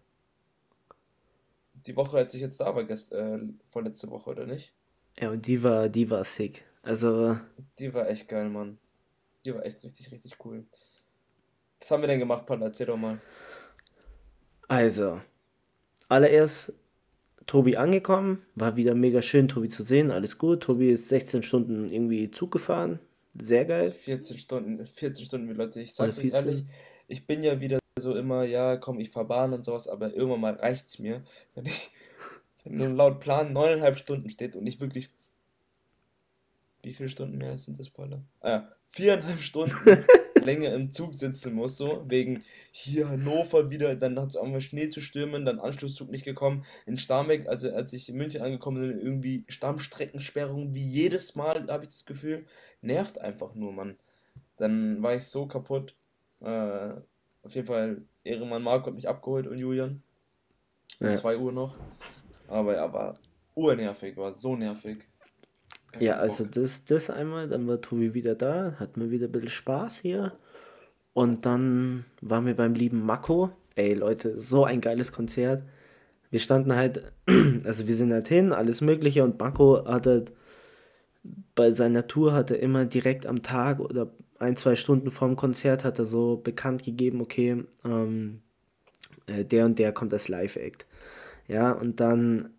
die Woche, als ich jetzt da war, gest äh, vorletzte Woche, oder nicht? Ja, und die war, die war sick. Also. Die war echt geil, Mann. Die war echt richtig, richtig cool. Was haben wir denn gemacht, Paul? Erzähl doch mal. Also, allererst Tobi angekommen, war wieder mega schön, Tobi zu sehen, alles gut. Tobi ist 16 Stunden irgendwie Zug gefahren, sehr geil. 14 Stunden, 14 Stunden, Leute, ich sag's euch ehrlich, ich bin ja wieder so immer, ja, komm, ich fahr Bahn und sowas, aber irgendwann mal reicht's mir, wenn ich wenn laut Plan neuneinhalb Stunden steht und ich wirklich wie viele Stunden mehr sind das, Paula? Ah ja, viereinhalb Stunden *laughs* länger im Zug sitzen muss, so, wegen hier Hannover wieder, dann hat es auch mal Schnee zu stürmen, dann Anschlusszug nicht gekommen. In Starnberg, also als ich in München angekommen bin, irgendwie Stammstreckensperrung, wie jedes Mal, habe ich das Gefühl, nervt einfach nur, Mann. Dann war ich so kaputt. Äh, auf jeden Fall, Ehrenmann Marco hat mich abgeholt und Julian. Um 2 Uhr noch. Aber er war urnervig, war so nervig. Ja, also das, das einmal, dann war Tobi wieder da, hatten wir wieder ein bisschen Spaß hier. Und dann waren wir beim lieben Mako. Ey Leute, so ein geiles Konzert. Wir standen halt, *clears throat* also wir sind halt hin, alles Mögliche und Mako hat halt bei seiner Tour hat er immer direkt am Tag oder ein, zwei Stunden vorm Konzert hat er so bekannt gegeben, okay, ähm, äh, der und der kommt als Live-Act. Ja, und dann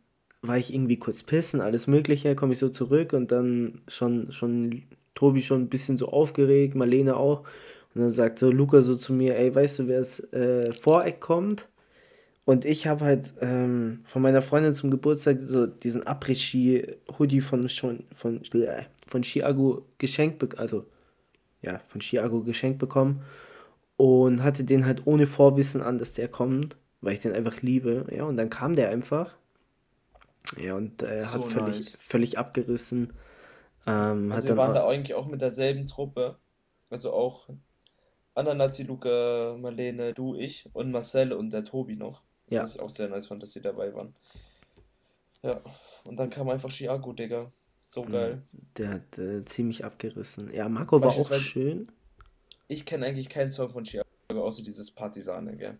war ich irgendwie kurz pissen, alles Mögliche, komme ich so zurück und dann schon, schon Tobi schon ein bisschen so aufgeregt, Marlene auch. Und dann sagt so Luca so zu mir, ey, weißt du, wer das äh, Voreck kommt? Und ich habe halt ähm, von meiner Freundin zum Geburtstag so diesen Après-Ski-Hoodie von, von, von, äh, von Chiago geschenkt, bekommen, also ja, von Chiago geschenkt bekommen und hatte den halt ohne Vorwissen an, dass der kommt, weil ich den einfach liebe. Ja, und dann kam der einfach ja, und er so hat völlig, nice. völlig abgerissen. Ähm, also wir waren da eigentlich auch mit derselben Truppe. Also auch Ananati, Luca, Marlene, du, ich und Marcel und der Tobi noch. Ja. Was ich auch sehr nice fand, dass sie dabei waren. Ja, und dann kam einfach Chiago, Digga. So mhm. geil. Der hat äh, ziemlich abgerissen. Ja, Marco war auch schön. Ich kenne eigentlich keinen Song von Chiago, außer dieses Partisane, gell.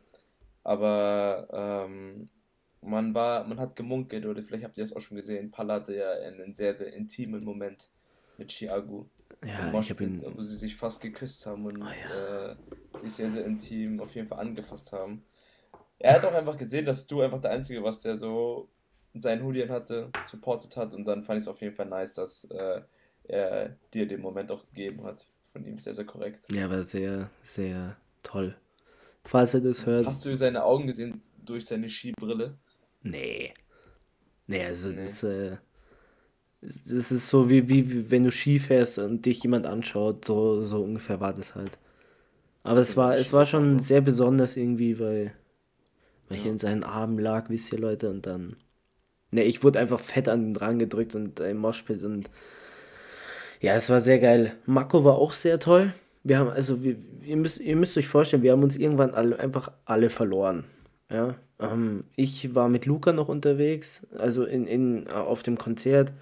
Aber ähm, man war, man hat gemunkelt, oder vielleicht habt ihr das auch schon gesehen, Palla hatte ja einen sehr, sehr intimen Moment mit Chiago. Ja, ich habe ihn... Wo sie sich fast geküsst haben und oh, ja. äh, sich sehr, sehr intim auf jeden Fall angefasst haben. Er hat auch einfach gesehen, dass du einfach der Einzige warst, der so seinen Hoodie hatte, supportet hat und dann fand ich es auf jeden Fall nice, dass äh, er dir den Moment auch gegeben hat. Von ihm sehr, sehr korrekt. Ja, war sehr, sehr toll. Falls er das hört. Hast du seine Augen gesehen durch seine Skibrille? Nee. Nee, also nee. das, äh, das ist so wie, wie, wenn du Ski fährst und dich jemand anschaut, so, so ungefähr war das halt. Aber es war, es war schon sehr besonders irgendwie, weil, weil ja. ich in seinen Armen lag, wisst ihr Leute, und dann. Ne, ich wurde einfach fett an den Rang gedrückt und im Moshpit und Ja, es war sehr geil. Mako war auch sehr toll. Wir haben, also, wir, ihr, müsst, ihr müsst euch vorstellen, wir haben uns irgendwann alle, einfach alle verloren. Ja, ähm, ich war mit Luca noch unterwegs, also in, in, auf dem Konzert,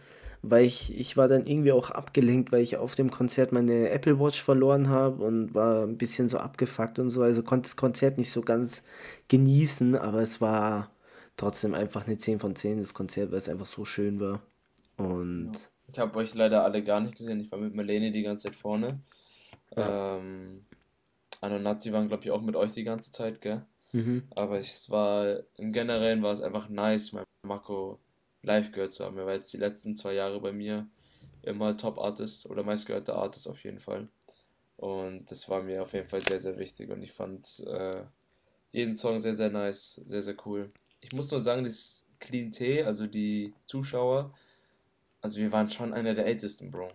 weil ich, ich war dann irgendwie auch abgelenkt, weil ich auf dem Konzert meine Apple Watch verloren habe und war ein bisschen so abgefuckt und so, also konnte das Konzert nicht so ganz genießen, aber es war trotzdem einfach eine 10 von 10, das Konzert, weil es einfach so schön war. Und. Ja. Ich habe euch leider alle gar nicht gesehen, ich war mit Marlene die ganze Zeit vorne. Ja. Ähm, Nazi waren, glaube ich, auch mit euch die ganze Zeit, gell? Mhm. Aber es war, im Generellen war es einfach nice, mein Marco live gehört zu haben. Er war jetzt die letzten zwei Jahre bei mir immer Top Artist oder meistgehörter Artist auf jeden Fall. Und das war mir auf jeden Fall sehr, sehr wichtig. Und ich fand äh, jeden Song sehr, sehr nice, sehr, sehr cool. Ich muss nur sagen, das Clean T, also die Zuschauer, also wir waren schon einer der ältesten, Bro.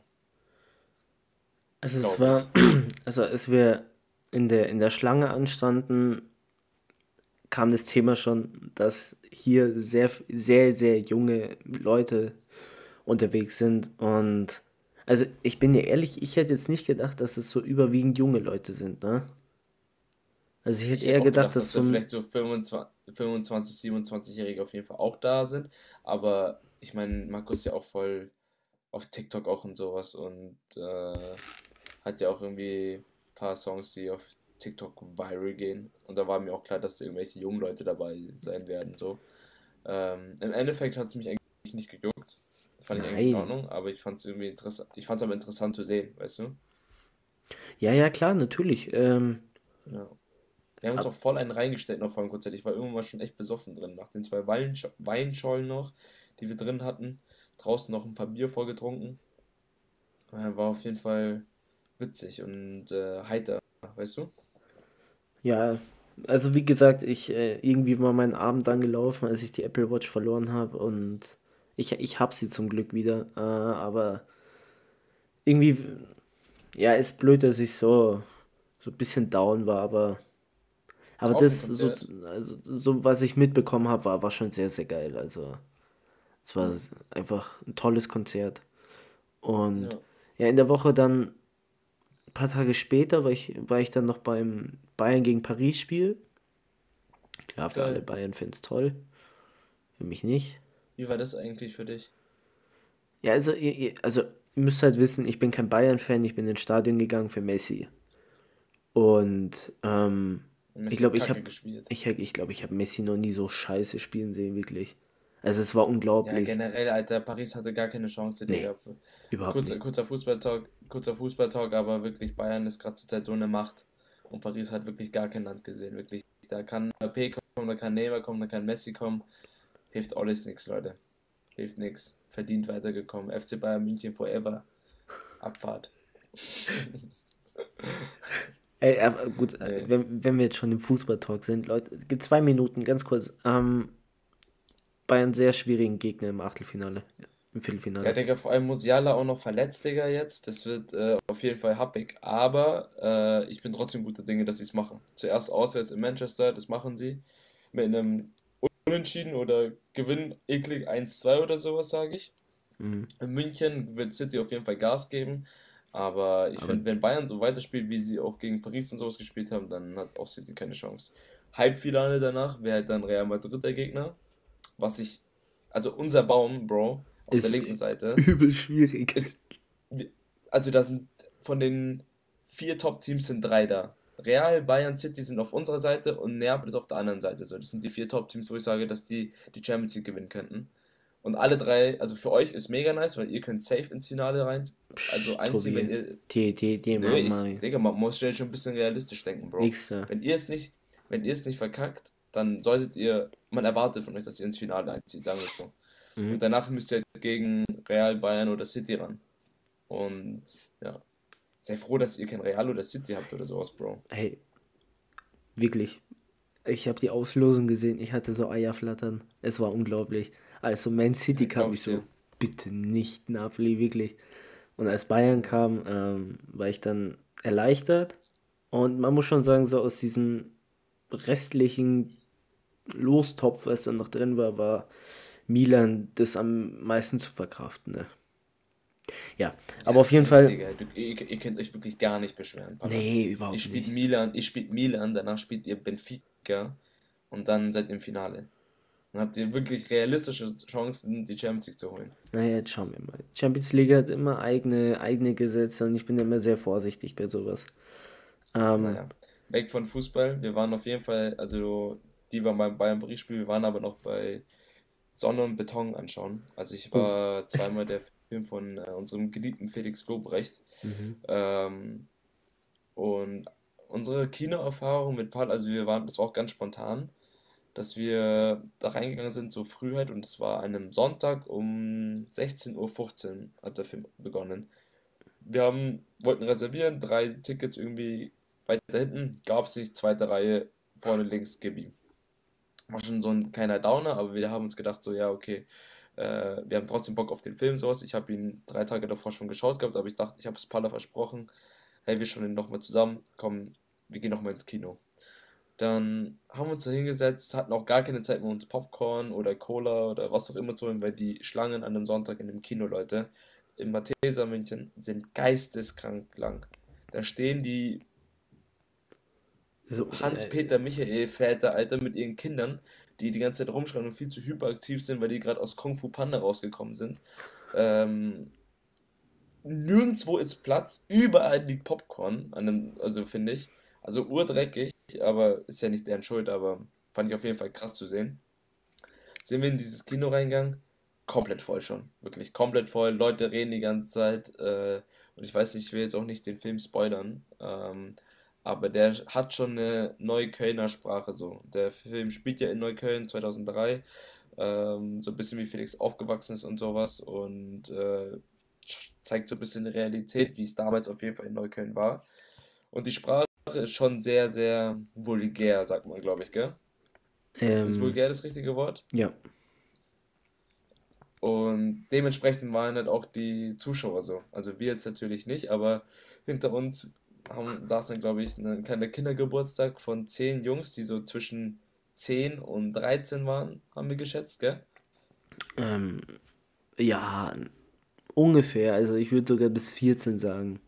Also es war, *clears throat* also als wir in der, in der Schlange anstanden, kam das Thema schon, dass hier sehr, sehr, sehr junge Leute unterwegs sind. Und also ich bin ja ehrlich, ich hätte jetzt nicht gedacht, dass es so überwiegend junge Leute sind, ne? Also ich hätte ich eher gedacht, gedacht, dass, dass so vielleicht so 25, 25 27-Jährige auf jeden Fall auch da sind. Aber ich meine, Markus ist ja auch voll auf TikTok auch und sowas und äh, hat ja auch irgendwie ein paar Songs, die auf TikTok viral gehen. Und da war mir auch klar, dass da irgendwelche jungen Leute dabei sein werden. So. Ähm, Im Endeffekt hat es mich eigentlich nicht gejuckt. Fand ich Nein. eigentlich in Ordnung, aber ich fand es irgendwie interessant. Ich fand es aber interessant zu sehen, weißt du? Ja, ja, klar, natürlich. Ähm, ja. Wir haben uns auch voll einen reingestellt noch vor dem Konzert. Ich war irgendwann mal schon echt besoffen drin. Nach den zwei Weinschollen noch, die wir drin hatten. Draußen noch ein paar Bier vorgetrunken. Äh, war auf jeden Fall witzig und äh, heiter, weißt du? Ja, also wie gesagt, ich äh, irgendwie war mein Abend dann gelaufen, als ich die Apple Watch verloren habe und ich, ich habe sie zum Glück wieder, äh, aber irgendwie, ja, ist blöd, dass ich so, so ein bisschen down war, aber, aber das, so, also, so was ich mitbekommen habe, war, war schon sehr, sehr geil, also es war einfach ein tolles Konzert und ja, ja in der Woche dann ein paar Tage später war ich, war ich dann noch beim Bayern gegen Paris Spiel. Klar, für Geil. alle Bayern-Fans toll. Für mich nicht. Wie war das eigentlich für dich? Ja, also ihr, also ihr müsst halt wissen, ich bin kein Bayern-Fan, ich bin ins Stadion gegangen für Messi. Und ähm, ich glaube, ich habe ich, ich, glaub, ich habe Messi noch nie so scheiße spielen sehen, wirklich. Also es war unglaublich. Ja, generell, Alter, Paris hatte gar keine Chance. Nee, Digga. überhaupt kurzer, nicht. Kurzer Fußballtalk, kurzer Fußballtalk, aber wirklich, Bayern ist gerade zur Zeit so eine Macht. Und Paris hat wirklich gar kein Land gesehen, wirklich. Da kann AP kommen, da kann Neymar kommen, da kann Messi kommen. Hilft alles nichts, Leute. Hilft nichts. Verdient weitergekommen. FC Bayern München forever. Abfahrt. *laughs* Ey, aber gut, nee. wenn, wenn wir jetzt schon im Fußballtalk sind, Leute, zwei Minuten, ganz kurz. Ähm, einem sehr schwierigen Gegner im Achtelfinale. Im Viertelfinale. Ja, Digga, vor allem Musiala auch noch verletzt, Digga, jetzt. Das wird äh, auf jeden Fall happig. Aber äh, ich bin trotzdem guter Dinge, dass sie es machen. Zuerst auswärts in Manchester, das machen sie. Mit einem Unentschieden oder Gewinn eklig 1-2 oder sowas, sage ich. Mhm. In München wird City auf jeden Fall Gas geben. Aber ich finde, wenn Bayern so weiterspielt, wie sie auch gegen Paris und sowas gespielt haben, dann hat auch City keine Chance. Halbfinale danach wäre halt dann Real Madrid der Gegner was ich, also unser Baum, Bro, auf ist der linken Seite. Übel schwierig. Ist, also da sind von den vier Top-Teams sind drei da. Real, Bayern, City sind auf unserer Seite und Neapel ist auf der anderen Seite. So, das sind die vier Top-Teams, wo ich sage, dass die die Champions League gewinnen könnten. Und alle drei, also für euch ist mega nice, weil ihr könnt safe ins Finale rein. Also Team, wenn ihr. Die, die, die, nee, ich, Digga, man muss schon ein bisschen realistisch denken, Bro. Nächster. Wenn ihr es nicht, wenn ihr es nicht verkackt, dann solltet ihr, man erwartet von euch, dass ihr ins Finale einzieht, sagen wir so. Mhm. Und danach müsst ihr halt gegen Real, Bayern oder City ran. Und ja, sei froh, dass ihr kein Real oder City habt oder sowas, Bro. Hey, wirklich. Ich habe die Auslosung gesehen, ich hatte so Eierflattern. Es war unglaublich. Also Man City ja, kam ich so, bitte nicht Napoli, wirklich. Und als Bayern kam, ähm, war ich dann erleichtert. Und man muss schon sagen, so aus diesem restlichen Lostopf, was dann noch drin war, war Milan das am meisten zu verkraften. Ne? Ja, aber auf jeden Fall. Du, ihr, ihr, könnt euch wirklich gar nicht beschweren. Papa. Nee, überhaupt ihr spielt nicht. Milan, ihr spielt Milan, danach spielt ihr Benfica und dann seid ihr im Finale. Dann habt ihr wirklich realistische Chancen, die Champions League zu holen. Naja, jetzt schauen wir mal. Champions League hat immer eigene, eigene Gesetze und ich bin immer sehr vorsichtig bei sowas. Ähm, naja, weg von Fußball. Wir waren auf jeden Fall, also die waren beim Bayern-Paris-Spiel, wir waren aber noch bei Sonne und Beton anschauen. Also ich war oh. zweimal der Film von äh, unserem geliebten Felix Lobrecht. Mhm. Ähm, und unsere Kinoerfahrung mit Paul, also wir waren, das war auch ganz spontan dass wir da reingegangen sind, so früh halt, und es war an einem Sonntag um 16.15 Uhr hat der Film begonnen. Wir haben, wollten reservieren, drei Tickets irgendwie weiter hinten, gab es nicht, zweite Reihe, vorne links, Gibi. War schon so ein kleiner Downer, aber wir haben uns gedacht, so, ja, okay, äh, wir haben trotzdem Bock auf den Film, sowas. Ich habe ihn drei Tage davor schon geschaut gehabt, aber ich dachte, ich habe es Palla versprochen, hey, wir schauen ihn nochmal zusammen, komm, wir gehen nochmal ins Kino. Dann haben wir uns da hingesetzt, hatten auch gar keine Zeit mehr, uns Popcorn oder Cola oder was auch immer zu holen, weil die Schlangen an einem Sonntag in dem Kino, Leute, im Matheser München sind geisteskrank lang. Da stehen die so, Hans-Peter äh, Michael Väter, Alter, mit ihren Kindern, die die ganze Zeit rumschreien und viel zu hyperaktiv sind, weil die gerade aus Kung Fu Panda rausgekommen sind. Ähm, nirgendwo ist Platz, überall liegt Popcorn, an dem, also finde ich. Also urdreckig, aber ist ja nicht deren Schuld, aber fand ich auf jeden Fall krass zu sehen. Sind wir in dieses Kino reingegangen? Komplett voll schon. Wirklich komplett voll. Leute reden die ganze Zeit. Äh, und ich weiß nicht, ich will jetzt auch nicht den Film spoilern. Ähm, aber der hat schon eine Neuköllner Sprache so. Der Film spielt ja in Neukölln 2003. Ähm, so ein bisschen wie Felix aufgewachsen ist und sowas. Und äh, zeigt so ein bisschen die Realität, wie es damals auf jeden Fall in Neukölln war. Und die Sprache ist schon sehr, sehr vulgär, sagt man, glaube ich, gell? Ähm, ist vulgär das richtige Wort? Ja. Und dementsprechend waren halt auch die Zuschauer so. Also wir jetzt natürlich nicht, aber hinter uns haben, saß dann, glaube ich, ein kleiner Kindergeburtstag von zehn Jungs, die so zwischen 10 und 13 waren, haben wir geschätzt, gell? Ähm, ja, ungefähr. Also ich würde sogar bis 14 sagen.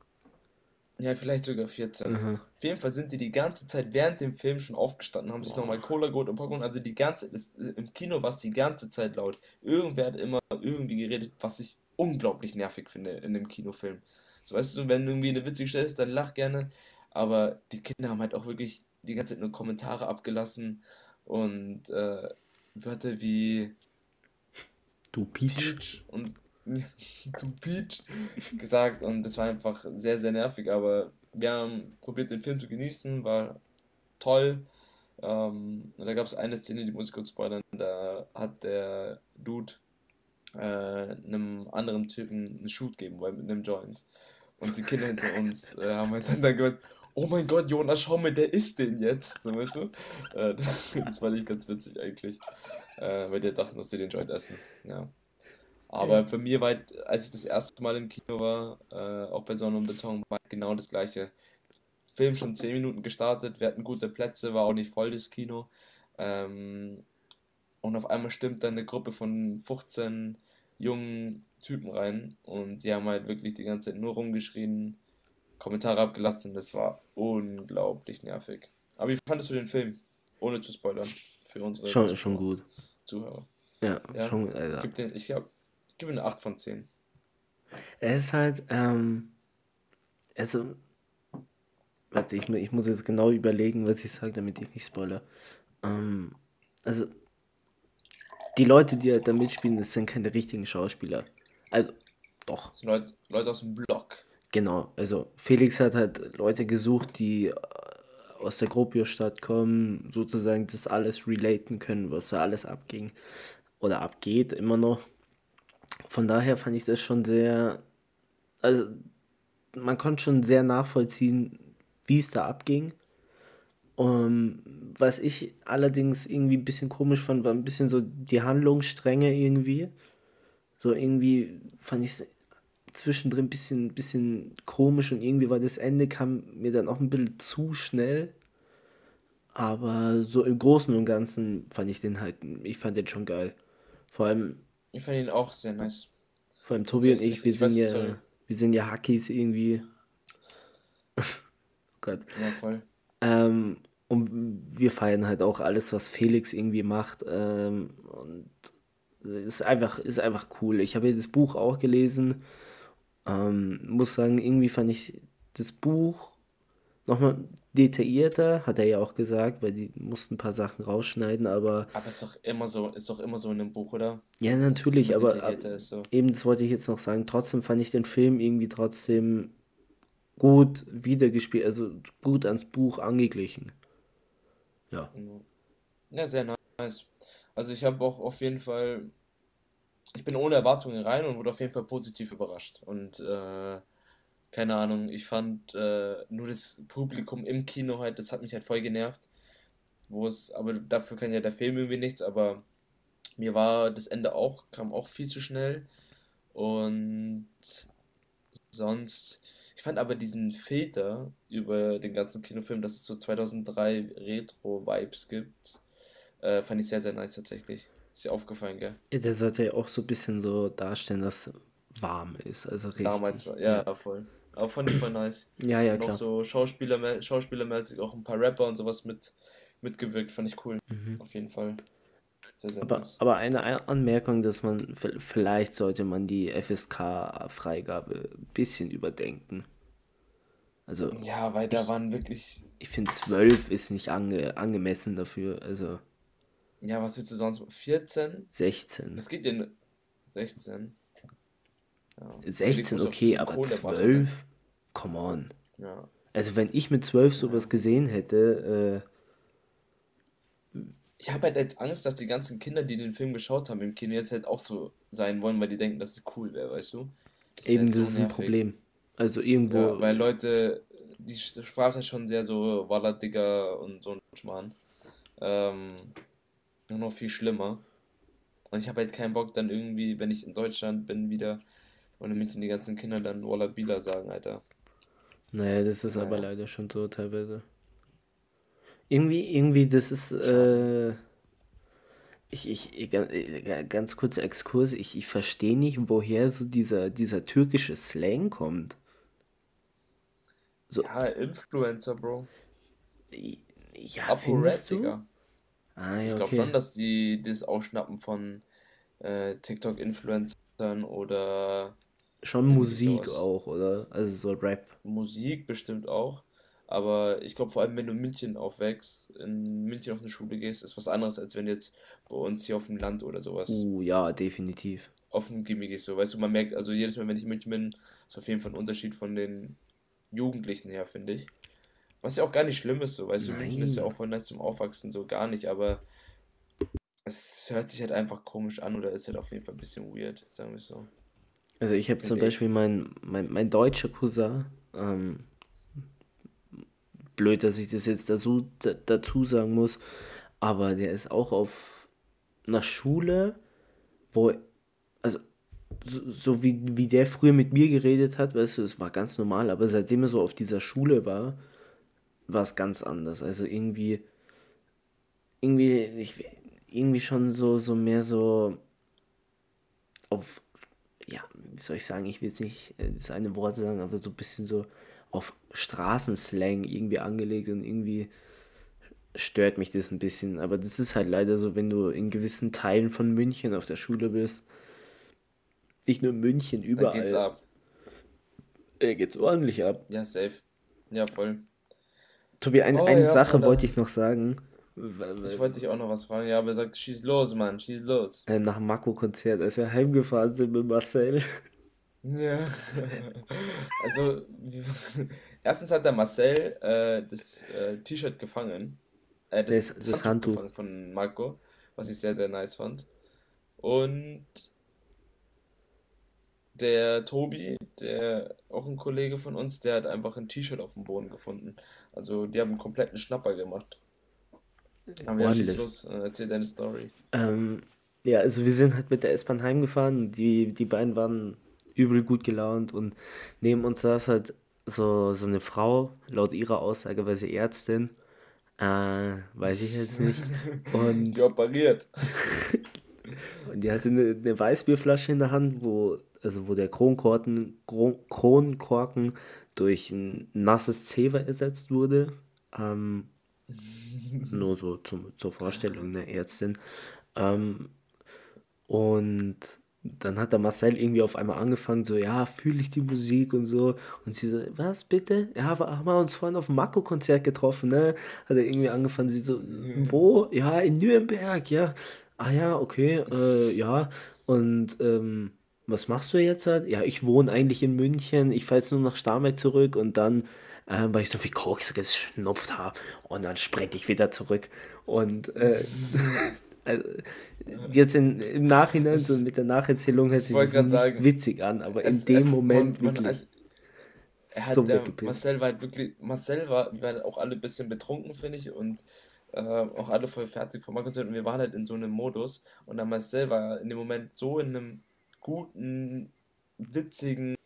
Ja, vielleicht sogar 14. Aha. Auf jeden Fall sind die die ganze Zeit während dem Film schon aufgestanden, haben sich nochmal Cola geholt und Popcorn. Also die ganze das, im Kino war es die ganze Zeit laut. Irgendwer hat immer irgendwie geredet, was ich unglaublich nervig finde in dem Kinofilm. So weißt du, wenn irgendwie eine witzige Stelle ist, dann lach gerne. Aber die Kinder haben halt auch wirklich die ganze Zeit nur Kommentare abgelassen und äh, Wörter wie Du Peach. Peach und *laughs* du Peach gesagt und das war einfach sehr, sehr nervig, aber wir haben probiert den Film zu genießen, war toll. Ähm, da gab es eine Szene, die muss ich kurz spoilern, da hat der Dude äh, einem anderen Typen einen Shoot gegeben wollen mit einem Joint. Und die Kinder hinter uns äh, haben halt dann, dann gehört, oh mein Gott, Jonas, schau mal, der ist den jetzt, so weißt du? Äh, das, *laughs* das fand ich ganz witzig eigentlich, äh, weil die dachten, dass sie den Joint essen, ja. Aber für mich war, als ich das erste Mal im Kino war, äh, auch bei Sonne und Beton, war genau das gleiche. Film schon 10 Minuten gestartet, wir hatten gute Plätze, war auch nicht voll das Kino. Ähm, und auf einmal stimmt dann eine Gruppe von 15 jungen Typen rein und die haben halt wirklich die ganze Zeit nur rumgeschrien, Kommentare abgelassen und das war unglaublich nervig. Aber wie fandest du den Film? Ohne zu spoilern. Für unsere schon, schon gut. Zuhörer. Ja, ja? schon. Alter. Gib den, ich glaube, gebe eine 8 von 10. Es ist halt, ähm, also, warte, ich, ich muss jetzt genau überlegen, was ich sage, damit ich nicht spoilere. Ähm, also, die Leute, die halt da mitspielen, das sind keine richtigen Schauspieler. Also, doch. Das sind Leute, Leute aus dem Block. Genau, also Felix hat halt Leute gesucht, die äh, aus der Gropio-Stadt kommen, sozusagen das alles relaten können, was da alles abging oder abgeht immer noch. Von daher fand ich das schon sehr, also man konnte schon sehr nachvollziehen, wie es da abging. Um, was ich allerdings irgendwie ein bisschen komisch fand, war ein bisschen so die Handlungsstränge irgendwie. So irgendwie fand ich es zwischendrin ein bisschen, bisschen komisch und irgendwie war das Ende kam mir dann auch ein bisschen zu schnell. Aber so im Großen und Ganzen fand ich den halt, ich fand den schon geil. Vor allem. Ich fand ihn auch sehr nice. Vor allem Tobi und ich, wir ich sind weiß, ja, wir sind ja Hackies irgendwie. *laughs* oh Gott. Ja, voll. Ähm, und wir feiern halt auch alles, was Felix irgendwie macht. Ähm, und ist einfach, ist einfach cool. Ich habe das Buch auch gelesen. Ähm, muss sagen, irgendwie fand ich das Buch nochmal detaillierter, hat er ja auch gesagt, weil die mussten ein paar Sachen rausschneiden, aber. Aber ist doch immer so, ist doch immer so in einem Buch, oder? Ja, natürlich, aber ab, so. eben das wollte ich jetzt noch sagen. Trotzdem fand ich den Film irgendwie trotzdem gut wiedergespielt, also gut ans Buch angeglichen. Ja. Ja, sehr nice. Also ich habe auch auf jeden Fall, ich bin ohne Erwartungen rein und wurde auf jeden Fall positiv überrascht. Und äh, keine Ahnung, ich fand äh, nur das Publikum im Kino halt, das hat mich halt voll genervt. Wo es, aber dafür kann ja der Film irgendwie nichts, aber mir war das Ende auch, kam auch viel zu schnell. Und sonst, ich fand aber diesen Filter über den ganzen Kinofilm, dass es so 2003 Retro-Vibes gibt, äh, fand ich sehr, sehr nice tatsächlich. Ist dir aufgefallen, gell? Ja, der sollte ja auch so ein bisschen so darstellen, dass warm ist, also richtig. Damals war, ja, ja. voll. Aber fand ich voll nice. *clears throat* ja, ja, und klar. Auch so Schauspieler, schauspielermäßig auch ein paar Rapper und sowas mit, mitgewirkt, fand ich cool. Mhm. Auf jeden Fall. Sehr, sehr aber, nice. aber eine Anmerkung, dass man, vielleicht sollte man die FSK-Freigabe ein bisschen überdenken. Also. Ja, weil da ich, waren wirklich. Ich finde 12 ist nicht ange, angemessen dafür. Also. Ja, was willst du sonst? 14? 16. Das geht ja. 16. Ja. 16, okay, aber Kohle 12? Machen. Come on. Ja. Also, wenn ich mit 12 sowas ja. gesehen hätte, äh, ich habe halt jetzt Angst, dass die ganzen Kinder, die den Film geschaut haben im Kino, jetzt halt auch so sein wollen, weil die denken, dass es cool wäre, weißt du? Das Eben, das so ist ein Problem. Also irgendwo. Ja, weil Leute, die Sprache ist schon sehr so Walla Digger und so ein Schmarrn. Ähm, nur noch viel schlimmer. Und ich habe halt keinen Bock, dann irgendwie, wenn ich in Deutschland bin, wieder und damit die ganzen Kinder dann Walla Bila sagen, Alter. Naja, das ist naja. aber leider schon so teilweise. Irgendwie, irgendwie, das ist, äh, ich, ich, ganz kurzer Exkurs, ich, ich verstehe nicht, woher so dieser, dieser türkische Slang kommt. So. Ja, Influencer, Bro. Ja, findest du? Ah, ja, ich glaube okay. schon, dass die das Ausschnappen von äh, TikTok-Influencern oder. Schon Musik sowas. auch, oder? Also so Rap. Musik bestimmt auch. Aber ich glaube, vor allem, wenn du in München aufwächst, in München auf eine Schule gehst, ist was anderes, als wenn du jetzt bei uns hier auf dem Land oder sowas. Uh, ja, definitiv. Auf dem Gimmick gehst, so. Weißt du, man merkt, also jedes Mal, wenn ich in München bin, ist auf jeden Fall ein Unterschied von den Jugendlichen her, finde ich. Was ja auch gar nicht schlimm ist, so, weißt Nein. du, München ist ja auch voll nice zum Aufwachsen, so gar nicht, aber es hört sich halt einfach komisch an oder ist halt auf jeden Fall ein bisschen weird, sagen wir so. Also ich habe zum Beispiel mein, mein, mein deutscher Cousin, ähm, blöd, dass ich das jetzt dazu, dazu sagen muss, aber der ist auch auf einer Schule, wo, also so, so, wie, wie der früher mit mir geredet hat, weißt du, es war ganz normal, aber seitdem er so auf dieser Schule war, war es ganz anders. Also irgendwie, irgendwie, ich, irgendwie schon so, so mehr so auf, ja, wie soll ich sagen, ich will jetzt nicht äh, das eine Wort sagen, aber so ein bisschen so auf Straßenslang irgendwie angelegt und irgendwie stört mich das ein bisschen. Aber das ist halt leider so, wenn du in gewissen Teilen von München auf der Schule bist, nicht nur in München, überall. Da geht's ab. Da geht's ordentlich ab. Ja, safe. Ja, voll. Tobi, ein, oh, eine ja, Sache wollte ich noch sagen. Ich wollte dich auch noch was fragen, ja, aber er sagt, schieß los, Mann, schieß los. Äh, nach dem Mako-Konzert, als wir heimgefahren sind mit Marcel. Ja. *laughs* also, *laughs* erstens hat der Marcel äh, das äh, T-Shirt gefangen. Äh, das, das, das Handtuch, Handtuch. von Marco, was ich sehr, sehr nice fand. Und der Tobi, der auch ein Kollege von uns, der hat einfach ein T-Shirt auf dem Boden gefunden. Also die haben einen kompletten Schnapper gemacht. Aber ja, schieß los, äh, erzähl deine Story. Ähm, ja, also wir sind halt mit der S-Bahn heimgefahren. Die, die beiden waren übel gut gelaunt und neben uns saß halt so, so eine Frau, laut ihrer Aussage war sie Ärztin. Äh, weiß ich jetzt nicht. *laughs* Und die operiert. *laughs* Und die hatte eine, eine Weißbierflasche in der Hand, wo, also wo der Kronkorken, Kronkorken durch ein nasses Zewa ersetzt wurde. Ähm, *laughs* nur so zum, zur Vorstellung, eine Ärztin. Ähm, und dann hat der Marcel irgendwie auf einmal angefangen, so, ja, fühle ich die Musik und so. Und sie so, was bitte? Ja, haben wir uns vorhin auf dem Mako-Konzert getroffen, ne? Hat er irgendwie angefangen, sie so, wo? Ja, in Nürnberg, ja. Ah ja, okay, äh, ja. Und ähm, was machst du jetzt halt? Ja, ich wohne eigentlich in München, ich fahre jetzt nur nach Starnberg zurück und dann, äh, weil ich so viel Koks geschnupft habe und dann sprinte ich wieder zurück. Und äh, *laughs* Also, jetzt in, im Nachhinein, so mit der Nacherzählung, hört sich das nicht sagen, witzig an, aber es, in dem es, Moment man, man, wirklich. er hat, so der, Marcel war halt wirklich, Marcel war, wir waren auch alle ein bisschen betrunken, finde ich, und äh, auch alle voll fertig vom Konzert und wir waren halt in so einem Modus und dann Marcel war in dem Moment so in einem guten, witzigen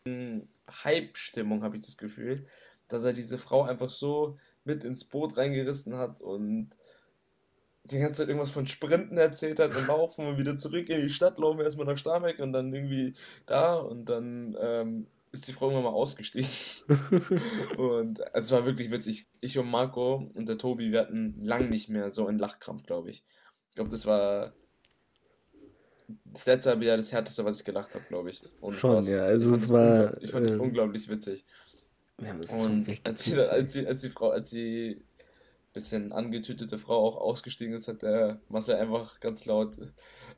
Hype-Stimmung, habe ich das Gefühl, dass er diese Frau einfach so mit ins Boot reingerissen hat und die ganze Zeit irgendwas von Sprinten erzählt hat und Laufen und wieder zurück in die Stadt laufen, erstmal nach Starbeck und dann irgendwie da und dann ähm, ist die Frau irgendwann mal ausgestiegen. *laughs* und also es war wirklich witzig. Ich und Marco und der Tobi, wir hatten lang nicht mehr so einen Lachkrampf, glaube ich. Ich glaube, das war das letzte halbe Jahr das härteste, was ich gelacht habe, glaube ich. Ohne Schon, Spaß. ja. Also es war. Ich fand es äh, unglaublich witzig. und als, sie, als, sie, als die Frau, als sie bisschen angetütete Frau auch ausgestiegen ist, hat der Marcel einfach ganz laut.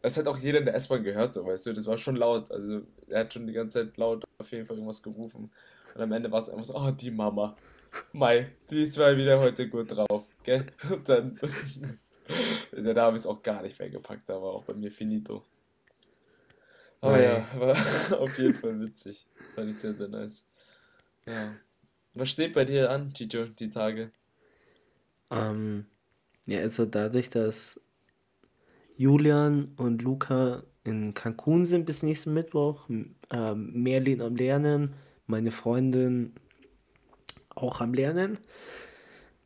Es hat auch jeder in der S-Bahn gehört, so weißt du, das war schon laut. Also er hat schon die ganze Zeit laut auf jeden Fall irgendwas gerufen. Und am Ende war es einfach so, oh, die Mama. Mai, die ist mal wieder heute gut drauf, gell? Und dann. der Name ist auch gar nicht weggepackt, da war auch bei mir finito. Aber ja, war *laughs* auf jeden Fall witzig. Fand ich sehr, sehr nice. Ja. Was steht bei dir an, Tito, die Tage? Ähm, ja, also dadurch, dass Julian und Luca in Cancun sind bis nächsten Mittwoch, ähm, Merlin am Lernen, meine Freundin auch am Lernen.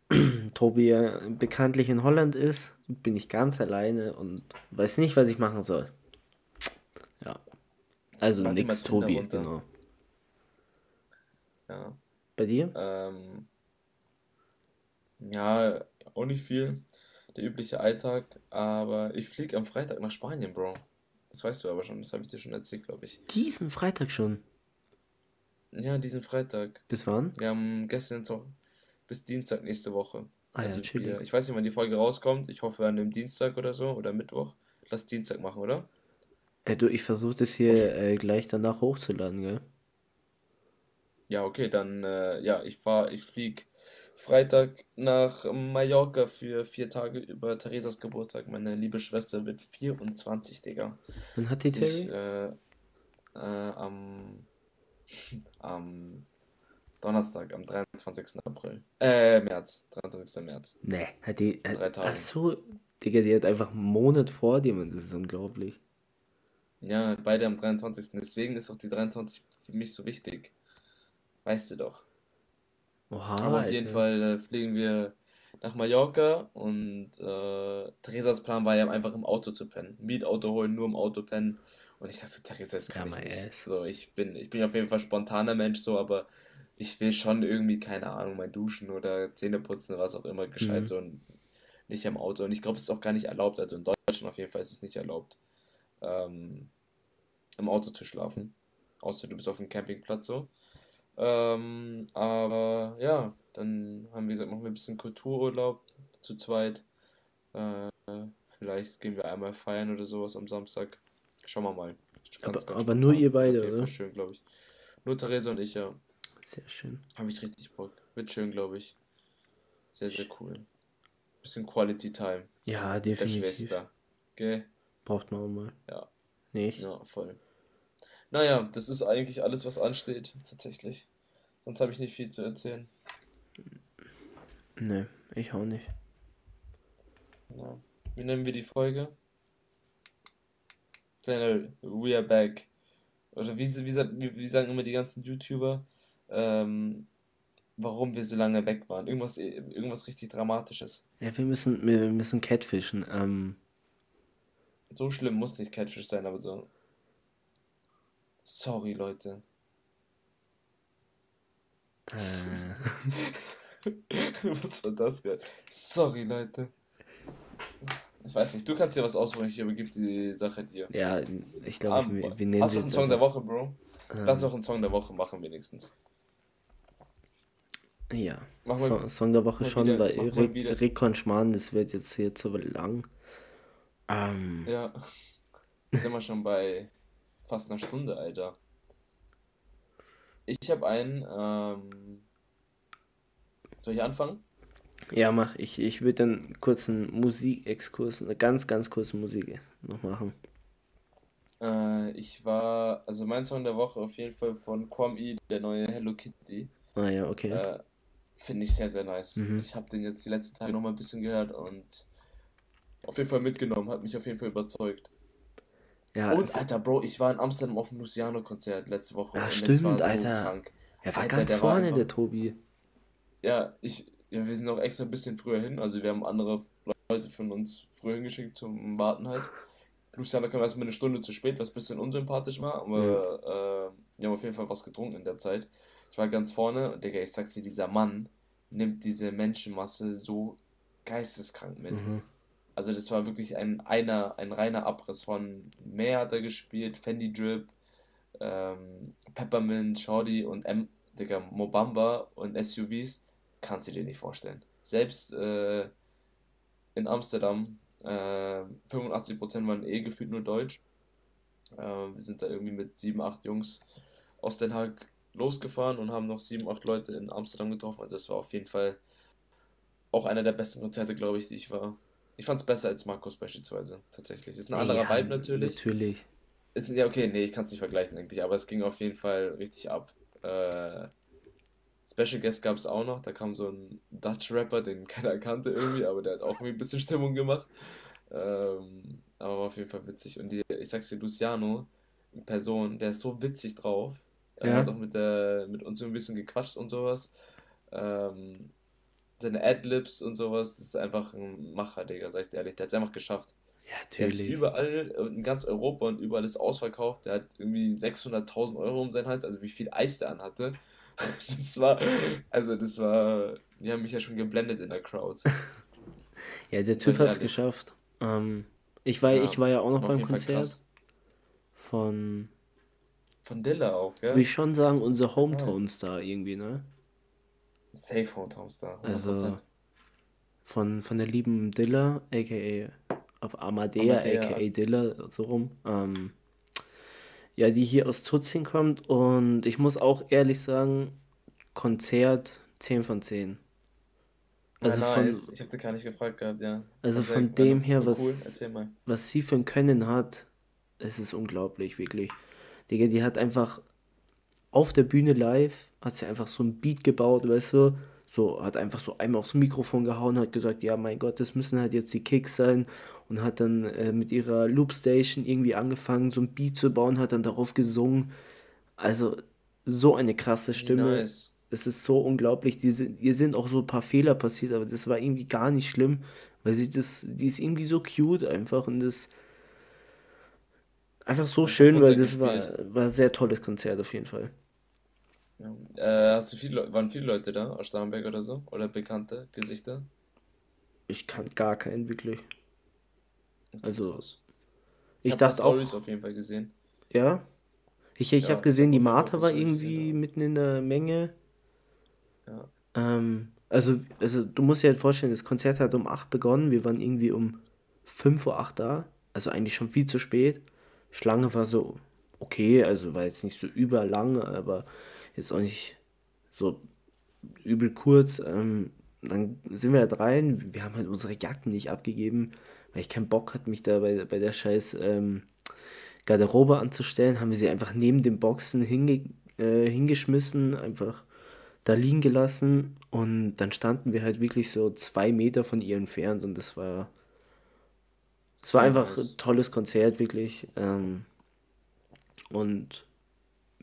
*clears throat* Tobi ja bekanntlich in Holland ist, bin ich ganz alleine und weiß nicht, was ich machen soll. Also nix Tobi, genau. Ja. Bei dir? Ähm, ja, auch nicht viel. Der übliche Alltag. Aber ich fliege am Freitag nach Spanien, Bro. Das weißt du aber schon. Das habe ich dir schon erzählt, glaube ich. Diesen Freitag schon? Ja, diesen Freitag. Bis wann? Wir haben gestern so bis Dienstag nächste Woche. Ah, also ja, wir, ich weiß nicht, wann die Folge rauskommt. Ich hoffe an dem Dienstag oder so oder Mittwoch. Lass Dienstag machen, oder? Äh, du, ich versuche das hier äh, gleich danach hochzuladen, gell? Ja, okay, dann, äh, ja, ich fahre, ich fliege Freitag nach Mallorca für vier Tage über Theresas Geburtstag. Meine liebe Schwester wird 24, Digga. Wann hat die Terry? Äh, äh, am, *laughs* am Donnerstag, am 23. April. Äh, März. 23. März. Nee, hat die. Hat, Drei Tage. Ach so, Digga, die hat einfach einen Monat vor dir, man. Das ist unglaublich. Ja, beide am 23. Deswegen ist auch die 23 für mich so wichtig. Weißt du doch. Oha, Aber auf jeden Fall äh, fliegen wir nach Mallorca und äh, Theresas Plan war ja einfach im Auto zu pennen. Mietauto holen, nur im Auto pennen. Und ich dachte so, Theresa, das kann ja, ich nicht. So, ich bin, ich bin auf jeden Fall spontaner Mensch so, aber ich will schon irgendwie, keine Ahnung, mein Duschen oder Zähne putzen, was auch immer, gescheit mhm. so und nicht am Auto. Und ich glaube, es ist auch gar nicht erlaubt, also in Deutschland auf jeden Fall ist es nicht erlaubt, ähm, im Auto zu schlafen. Außer du bist auf dem Campingplatz so. Ähm, aber ja, dann haben wir gesagt, machen wir ein bisschen Kultururlaub zu zweit. Äh, vielleicht gehen wir einmal feiern oder sowas am Samstag. Schauen wir mal. Ganz, aber, ganz aber nur ihr beide, oder? Schön, glaube ich. Nur Theresa und ich, ja. Sehr schön. Habe ich richtig Bock. Wird schön, glaube ich. Sehr, sehr cool. Bisschen Quality Time. Ja, definitiv. Der Schwester. Gell? Braucht man auch mal. Ja. Nicht? Ja, voll. Naja, das ist eigentlich alles, was ansteht, tatsächlich. Sonst habe ich nicht viel zu erzählen. Ne, ich auch nicht. Ja. Wie nennen wir die Folge? Kleiner We are back. Oder wie, wie, wie, wie sagen immer die ganzen YouTuber, ähm, warum wir so lange weg waren. Irgendwas, irgendwas richtig Dramatisches. Ja, wir müssen, wir müssen catfischen. Ähm, so schlimm muss nicht Catfish sein, aber so. Sorry, Leute. Äh. *laughs* was war das gerade? Sorry, Leute. Ich weiß nicht, du kannst dir was aussuchen, ich übergebe die Sache dir. Ja, ich glaube, um, wir, wir nehmen Hast du einen Song der Woche, Bro? Ähm. Lass doch einen Song der Woche machen, wenigstens. Ja, so, Song der Woche schon, wieder, weil Re Recon Schmarrn, das wird jetzt hier zu lang. Ähm. Ja. Sind wir schon bei fast einer Stunde, Alter. Ich habe einen, ähm. Soll ich anfangen? Ja, mach ich. Ich würde dann kurz einen Musikexkurs, eine ganz, ganz kurze Musik noch machen. Äh, ich war, also mein Song der Woche auf jeden Fall von Kwame, der neue Hello Kitty. Ah ja, okay. Äh, Finde ich sehr, sehr nice. Mhm. Ich habe den jetzt die letzten Tage noch mal ein bisschen gehört und auf jeden Fall mitgenommen, hat mich auf jeden Fall überzeugt. Ja, und Alter, Bro, ich war in Amsterdam auf dem Luciano-Konzert letzte Woche. Ja, stimmt, so Alter. Krank. Er war Alter, ganz der vorne, war einfach, der Tobi. Ja, ich, ja, wir sind auch extra ein bisschen früher hin. Also wir haben andere Leute von uns früher hingeschickt zum Warten halt. Luciano kam erstmal eine Stunde zu spät, was ein bisschen unsympathisch war, aber ja. äh, wir haben auf jeden Fall was getrunken in der Zeit. Ich war ganz vorne und Digga, ich sag's dir, dieser Mann nimmt diese Menschenmasse so geisteskrank mit. Mhm. Also das war wirklich ein, einer, ein reiner Abriss von Meer hat er gespielt, Fendi Drip, ähm, Peppermint, Shorty und M, Digga, Mobamba und SUVs kannst du dir nicht vorstellen. Selbst äh, in Amsterdam, äh, 85% waren eh gefühlt nur Deutsch. Äh, wir sind da irgendwie mit 7, 8 Jungs aus Den Haag losgefahren und haben noch 7, 8 Leute in Amsterdam getroffen. Also es war auf jeden Fall auch einer der besten Konzerte, glaube ich, die ich war. Ich fand es besser als Markus beispielsweise, tatsächlich. Ist ein anderer ja, Vibe natürlich. Natürlich. Ist, ja, okay, nee, ich kann es nicht vergleichen, eigentlich, aber es ging auf jeden Fall richtig ab. Äh, Special Guest gab es auch noch, da kam so ein Dutch Rapper, den *laughs* keiner kannte irgendwie, aber der hat auch irgendwie ein bisschen Stimmung gemacht. Ähm, aber war auf jeden Fall witzig. Und die, ich sag's dir, Luciano, in Person, der ist so witzig drauf. Er ja. hat auch mit, der, mit uns so ein bisschen gequatscht und sowas. Ähm, seine Adlibs und sowas, das ist einfach ein Macher, Digga, sag ich dir ehrlich. Der hat es einfach geschafft. Ja, natürlich. Der ist überall, in ganz Europa und überall ist ausverkauft. Der hat irgendwie 600.000 Euro um seinen Hals, also wie viel Eis der anhatte. *laughs* Das war, also das war, die haben mich ja schon geblendet in der Crowd. *laughs* ja, der Typ hat es geschafft. Ähm, ich, war, ja, ich war ja auch noch beim Konzert von... Von Dilla auch, ja? Will ich schon sagen, unser Hometown-Star irgendwie, ne? Safe Hometown-Star. Also von, von der lieben Dilla, a.k.a. auf Amadea, Amadea. a.k.a. Dilla, so rum. Ähm, ja, die hier aus Tutzing kommt und ich muss auch ehrlich sagen, Konzert 10 von 10. Also ja, nice. von, ich habe sie gar nicht gefragt gehabt, ja. Also, also von dem her, was, cool. was sie für ein Können hat, es ist unglaublich, wirklich. Digga, die hat einfach auf der Bühne live, hat sie einfach so ein Beat gebaut, weißt du, so, hat einfach so einmal aufs Mikrofon gehauen, hat gesagt, ja, mein Gott, das müssen halt jetzt die Kicks sein und hat dann äh, mit ihrer Loopstation irgendwie angefangen, so ein Beat zu bauen, hat dann darauf gesungen. Also, so eine krasse Stimme. Nice. Es ist so unglaublich. Die sind, ihr sind auch so ein paar Fehler passiert, aber das war irgendwie gar nicht schlimm, weil sie das, die ist irgendwie so cute einfach und das einfach so schön, weil das war, war ein sehr tolles Konzert auf jeden Fall. Ja. Äh, hast du viele, waren viele Leute da aus Starnberg oder so? Oder bekannte Gesichter? Ich kann gar keinen wirklich. Also, ich, ich dachte auch. Stories auf jeden Fall gesehen. Ja. Ich, ich ja, habe gesehen, die Martha war irgendwie gesehen, mitten in der Menge. Ja. Ähm, also, also, du musst dir halt vorstellen, das Konzert hat um 8 begonnen. Wir waren irgendwie um 5 Uhr 8 da. Also eigentlich schon viel zu spät. Schlange war so okay, also war jetzt nicht so überlang, aber jetzt auch nicht so übel kurz. Ähm, dann sind wir halt rein. Wir haben halt unsere Jacken nicht abgegeben, weil ich keinen Bock hatte, mich da bei, bei der scheiß ähm, Garderobe anzustellen. Haben wir sie einfach neben den Boxen hinge, äh, hingeschmissen, einfach da liegen gelassen. Und dann standen wir halt wirklich so zwei Meter von ihr entfernt und das war. Es war einfach ein tolles Konzert, wirklich. Ähm, und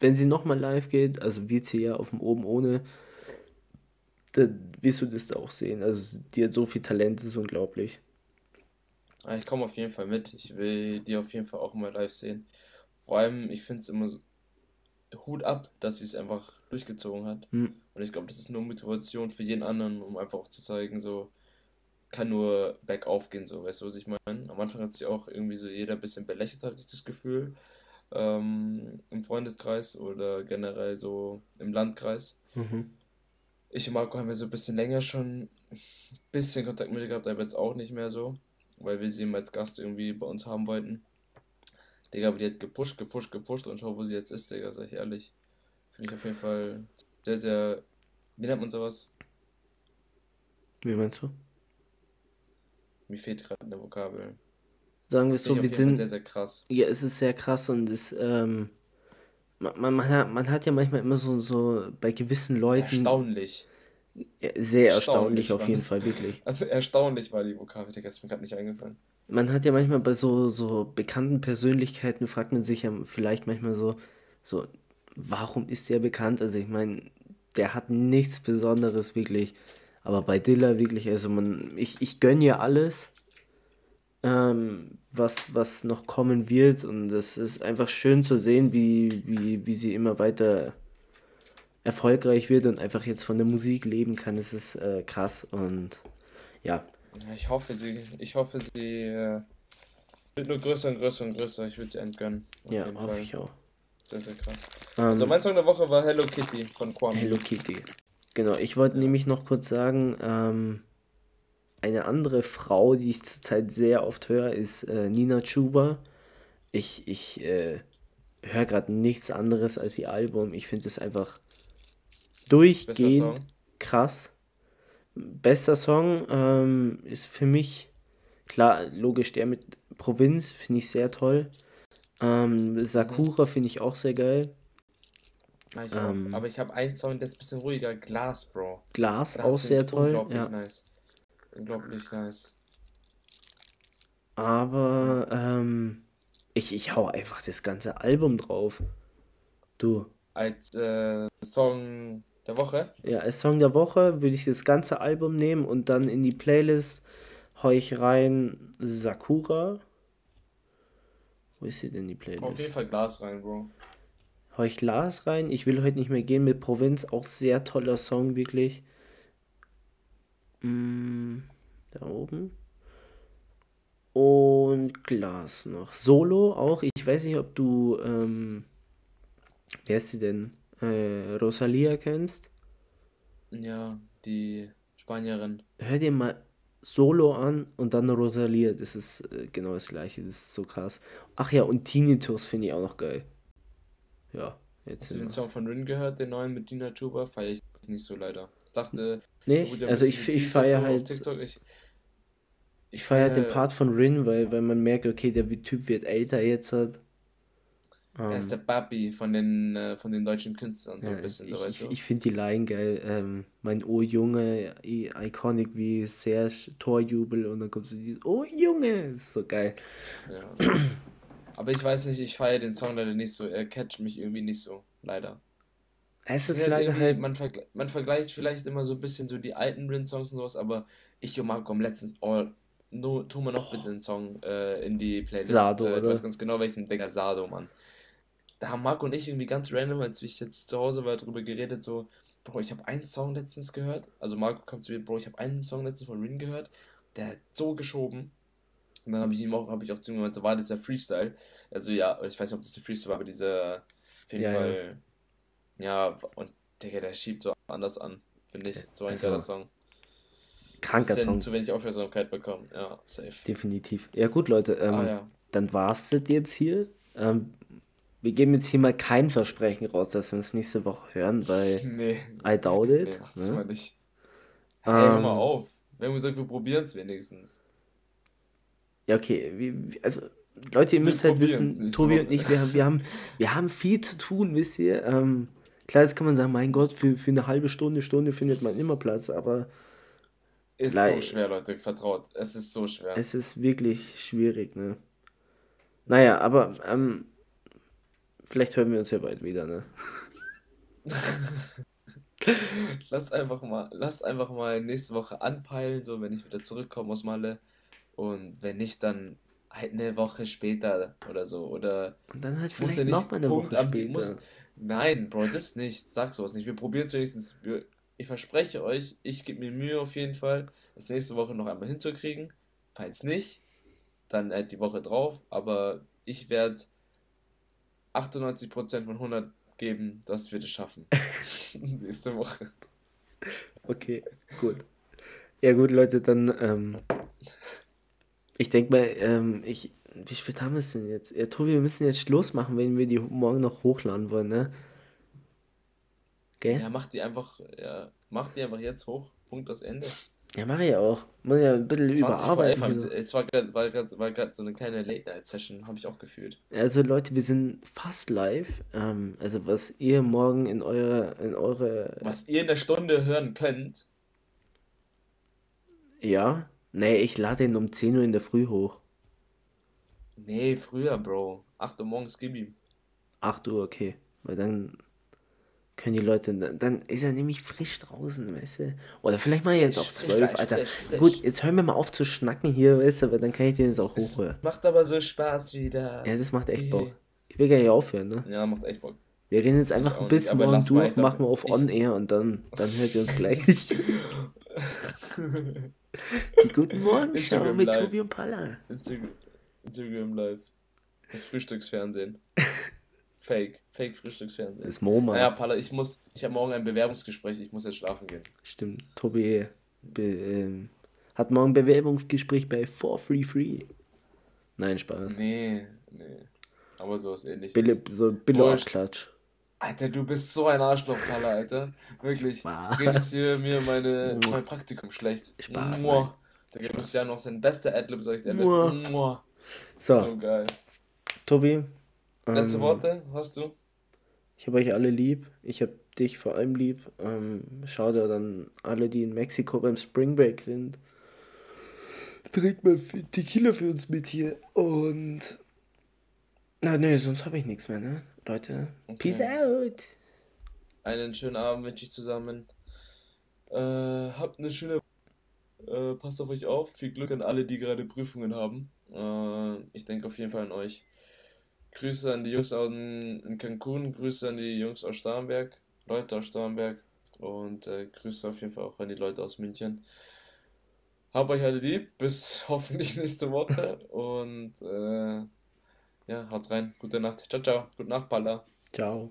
wenn sie nochmal live geht, also wird sie ja auf dem Oben ohne, dann wirst du das auch sehen. Also die hat so viel Talent, das ist unglaublich. Ich komme auf jeden Fall mit. Ich will die auf jeden Fall auch mal live sehen. Vor allem, ich finde es immer so, Hut ab, dass sie es einfach durchgezogen hat. Mhm. Und ich glaube, das ist nur Motivation für jeden anderen, um einfach auch zu zeigen, so kann nur bergauf gehen, so, weißt du, was ich meine? Am Anfang hat sich auch irgendwie so jeder ein bisschen belächelt, hatte ich das Gefühl, ähm, im Freundeskreis oder generell so im Landkreis. Mhm. Ich und Marco haben ja so ein bisschen länger schon ein bisschen Kontakt mit ihr gehabt, aber jetzt auch nicht mehr so, weil wir sie immer als Gast irgendwie bei uns haben wollten. Digga, aber die hat gepusht, gepusht, gepusht und schau, wo sie jetzt ist, Digga, sag ich ehrlich. Finde ich auf jeden Fall sehr, sehr. Wie nennt man sowas? Wie meinst du? Mir fehlt gerade eine Vokabel. Sagen wir es so, wir sind. Sehr, sehr krass. Ja, es ist sehr krass und es, ähm, man, man, hat, man hat ja manchmal immer so, so bei gewissen Leuten. Erstaunlich. Sehr erstaunlich, erstaunlich auf jeden Fall, wirklich. *laughs* Also erstaunlich war die Vokabel, Digga, ist mir gerade nicht eingefallen man hat ja manchmal bei so, so bekannten Persönlichkeiten, fragt man sich ja vielleicht manchmal so, so, warum ist der bekannt? Also ich meine, der hat nichts Besonderes wirklich. Aber bei Dilla wirklich, also man, ich, ich gönne ja alles, ähm, was, was noch kommen wird. Und es ist einfach schön zu sehen, wie, wie, wie sie immer weiter erfolgreich wird und einfach jetzt von der Musik leben kann. Es ist äh, krass und ja, ich hoffe, sie, ich hoffe, sie äh, wird nur größer und größer und größer. Ich würde sie entgönnen. ja, hoffe Fall. ich auch. Sehr, sehr krass. Um, ähm, also mein Song der Woche war Hello Kitty von Kwame. Hello Kitty. Genau, ich wollte ja. nämlich noch kurz sagen, ähm, eine andere Frau, die ich zurzeit sehr oft höre, ist äh, Nina Chuba. Ich, ich äh, höre gerade nichts anderes als ihr Album. Ich finde es einfach durchgehend krass. Bester Song ähm, ist für mich, klar, logisch, der mit Provinz finde ich sehr toll. Ähm, Sakura finde ich auch sehr geil. Ich ähm, Aber ich habe einen Song, der ist ein bisschen ruhiger, Glass, Bro. Glas, Glas auch sehr toll. Unglaublich ja. nice. Unglaublich nice. Aber ähm, ich, ich hau einfach das ganze Album drauf. Du. Als äh, Song der Woche? Ja, als Song der Woche würde ich das ganze Album nehmen und dann in die Playlist hau ich rein Sakura. Wo ist sie denn die Playlist? Auf jeden Fall Glas rein, Bro. Hau ich Glas rein. Ich will heute nicht mehr gehen mit Provinz. Auch sehr toller Song, wirklich. Mm, da oben. Und Glas noch. Solo auch. Ich weiß nicht, ob du. Ähm, wer ist sie denn? äh, Rosalia kennst. Ja, die Spanierin. Hör dir mal Solo an und dann Rosalia. Das ist äh, genau das gleiche. Das ist so krass. Ach ja, und Tinnitus finde ich auch noch geil. Ja. Jetzt Hast du den Song von Rin gehört, den neuen mit Dina Tuba? Feier ich nicht so leider. Ich dachte, nee, gut, also ich, ich feiere halt. Ich, ich feiere halt den Part von Rin, weil, weil man merkt, okay, der Typ wird älter jetzt hat. Um, er ist ähm. der Papi von den, äh, von den deutschen Künstlern, so ja, ein bisschen. Ich, so, ich, ich finde die Line geil. Ähm, mein Oh Junge, iconic wie Serge, Torjubel und dann kommt so dieses Oh Junge, ist so geil. Ja. Aber ich weiß nicht, ich feiere den Song leider nicht so. Er catcht mich irgendwie nicht so, leider. Es ist leider halt. Man, vergle man vergleicht vielleicht immer so ein bisschen so die alten Rin-Songs und sowas, aber ich und Marco haben letztens. Oh, no, tu mal noch bitte einen Song äh, in die Playlist. Sado, äh, ich weiß ganz genau welchen. Digga, Sado, Mann da haben Marco und ich irgendwie ganz random, als ich jetzt zu Hause war, darüber geredet, so, Bro, ich habe einen Song letztens gehört. Also Marco kommt zu mir, Bro, ich habe einen Song letztens von Rin gehört, der hat so geschoben. Und dann habe ich ihm auch, habe ich auch zu ihm gemeint, so war das der Freestyle. Also ja, ich weiß nicht, ob das der Freestyle war, aber dieser, auf jeden ja, Fall, ja. Ja, und Digga, der schiebt so anders an, finde ich. So ein also, geiler Song. Kranker Song. zu wenig Aufmerksamkeit bekommen, ja, safe. Definitiv. Ja gut, Leute, ähm, ah, ja. dann war's das jetzt hier. Ähm, wir geben jetzt hier mal kein Versprechen raus, dass wir uns nächste Woche hören, weil *laughs* nee. I doubt it. Nee, das ne? nicht. Hey, um, hör mal ähm. auf. Wir haben gesagt, wir probieren es wenigstens. Ja, okay. Wir, also, Leute, ihr wir müsst halt wissen, Tobi so. und ich, wir, wir, haben, wir haben viel zu tun, wisst ihr. Ähm, klar, jetzt kann man sagen, mein Gott, für, für eine halbe Stunde, Stunde findet man immer Platz, aber. Ist so schwer, Leute, vertraut. Es ist so schwer. Es ist wirklich schwierig, ne? Naja, aber ähm, Vielleicht hören wir uns ja bald wieder, ne? *laughs* lass einfach mal, lass einfach mal nächste Woche anpeilen, so wenn ich wieder zurückkomme aus Malle. Und wenn nicht, dann halt eine Woche später oder so. Oder und dann halt vielleicht ja noch mal eine Punkt Woche später. Muss, nein, Bro, das nicht. Sag sowas nicht. Wir probieren es wenigstens. Wir, ich verspreche euch, ich gebe mir Mühe auf jeden Fall, das nächste Woche noch einmal hinzukriegen. Falls nicht, dann halt die Woche drauf. Aber ich werde 98% von 100 geben, dass wir das schaffen. *laughs* nächste Woche. Okay, gut. Ja gut, Leute, dann ähm, ich denke mal, ähm, ich, wie spät haben wir es denn jetzt? Ja, Tobi, wir müssen jetzt Schluss machen, wenn wir die morgen noch hochladen wollen, ne? Gell? Ja, mach die einfach, ja, mach die einfach jetzt hoch. Punkt, das Ende. Ja, mache ich auch. Muss ja ein bisschen überarbeiten. 11 es war gerade war grad, war grad so eine kleine Late-Night-Session, habe ich auch gefühlt. Also Leute, wir sind fast live. Ähm, also was ihr morgen in eure, in eure... Was ihr in der Stunde hören könnt. Ja, Nee, ich lade ihn um 10 Uhr in der Früh hoch. Nee, früher, Bro. 8 Uhr morgens gib ihm. 8 Uhr, okay. Weil dann können die Leute, dann ist er nämlich frisch draußen, weißt du? Oder vielleicht mal jetzt auf 12, Alter. Frisch, frisch. Gut, jetzt hören wir mal auf zu schnacken hier, weißt du, weil dann kann ich den jetzt auch hochhören. Macht aber so Spaß wieder. Ja, das macht echt Bock. Ich will gar nicht aufhören, ne? Ja, macht echt Bock. Wir reden jetzt einfach ein bisschen morgen durch, machen wir auf On-Air und dann, dann hört ihr uns gleich. *laughs* Die guten Morgenschau mit Live. Tobi und Palla. Instagram, Instagram Live. Das Frühstücksfernsehen. *laughs* Fake. Fake Frühstücksfernsehen. Das MoMA. Naja, Palla, ich muss, ich habe morgen ein Bewerbungsgespräch, ich muss jetzt schlafen gehen. Stimmt. Tobi be, ähm, hat morgen ein Bewerbungsgespräch bei For Free Free. Nein, Spaß. Nee, nee. Aber sowas ähnliches. Bille, so Billo-Abklatsch. Alter, du bist so ein Arschloch, Palla, Alter. Wirklich. Du redest hier mir meine, *laughs* mein Praktikum schlecht. Spaß. Mua. Da gibt es ja noch sein bester Adlib, sag ich dir. Mua. So. so geil. Tobi. Letzte ähm, Worte hast du? Ich habe euch alle lieb. Ich habe dich vor allem lieb. Ähm, schau dir dann alle, die in Mexiko beim Spring Break sind. Trinkt mal Tequila für uns mit hier. Und. Na, nee, sonst habe ich nichts mehr, ne? Leute. Okay. Peace out. Einen schönen Abend wünsche ich zusammen. Äh, habt eine schöne. Äh, passt auf euch auf. Viel Glück an alle, die gerade Prüfungen haben. Äh, ich denke auf jeden Fall an euch. Grüße an die Jungs aus in Cancun, Grüße an die Jungs aus Starnberg, Leute aus Starnberg und äh, Grüße auf jeden Fall auch an die Leute aus München. Hab euch alle lieb, bis *laughs* hoffentlich nächste Woche und äh, ja, haut rein. Gute Nacht. Ciao, ciao. Gute Nacht, Palla. Ciao.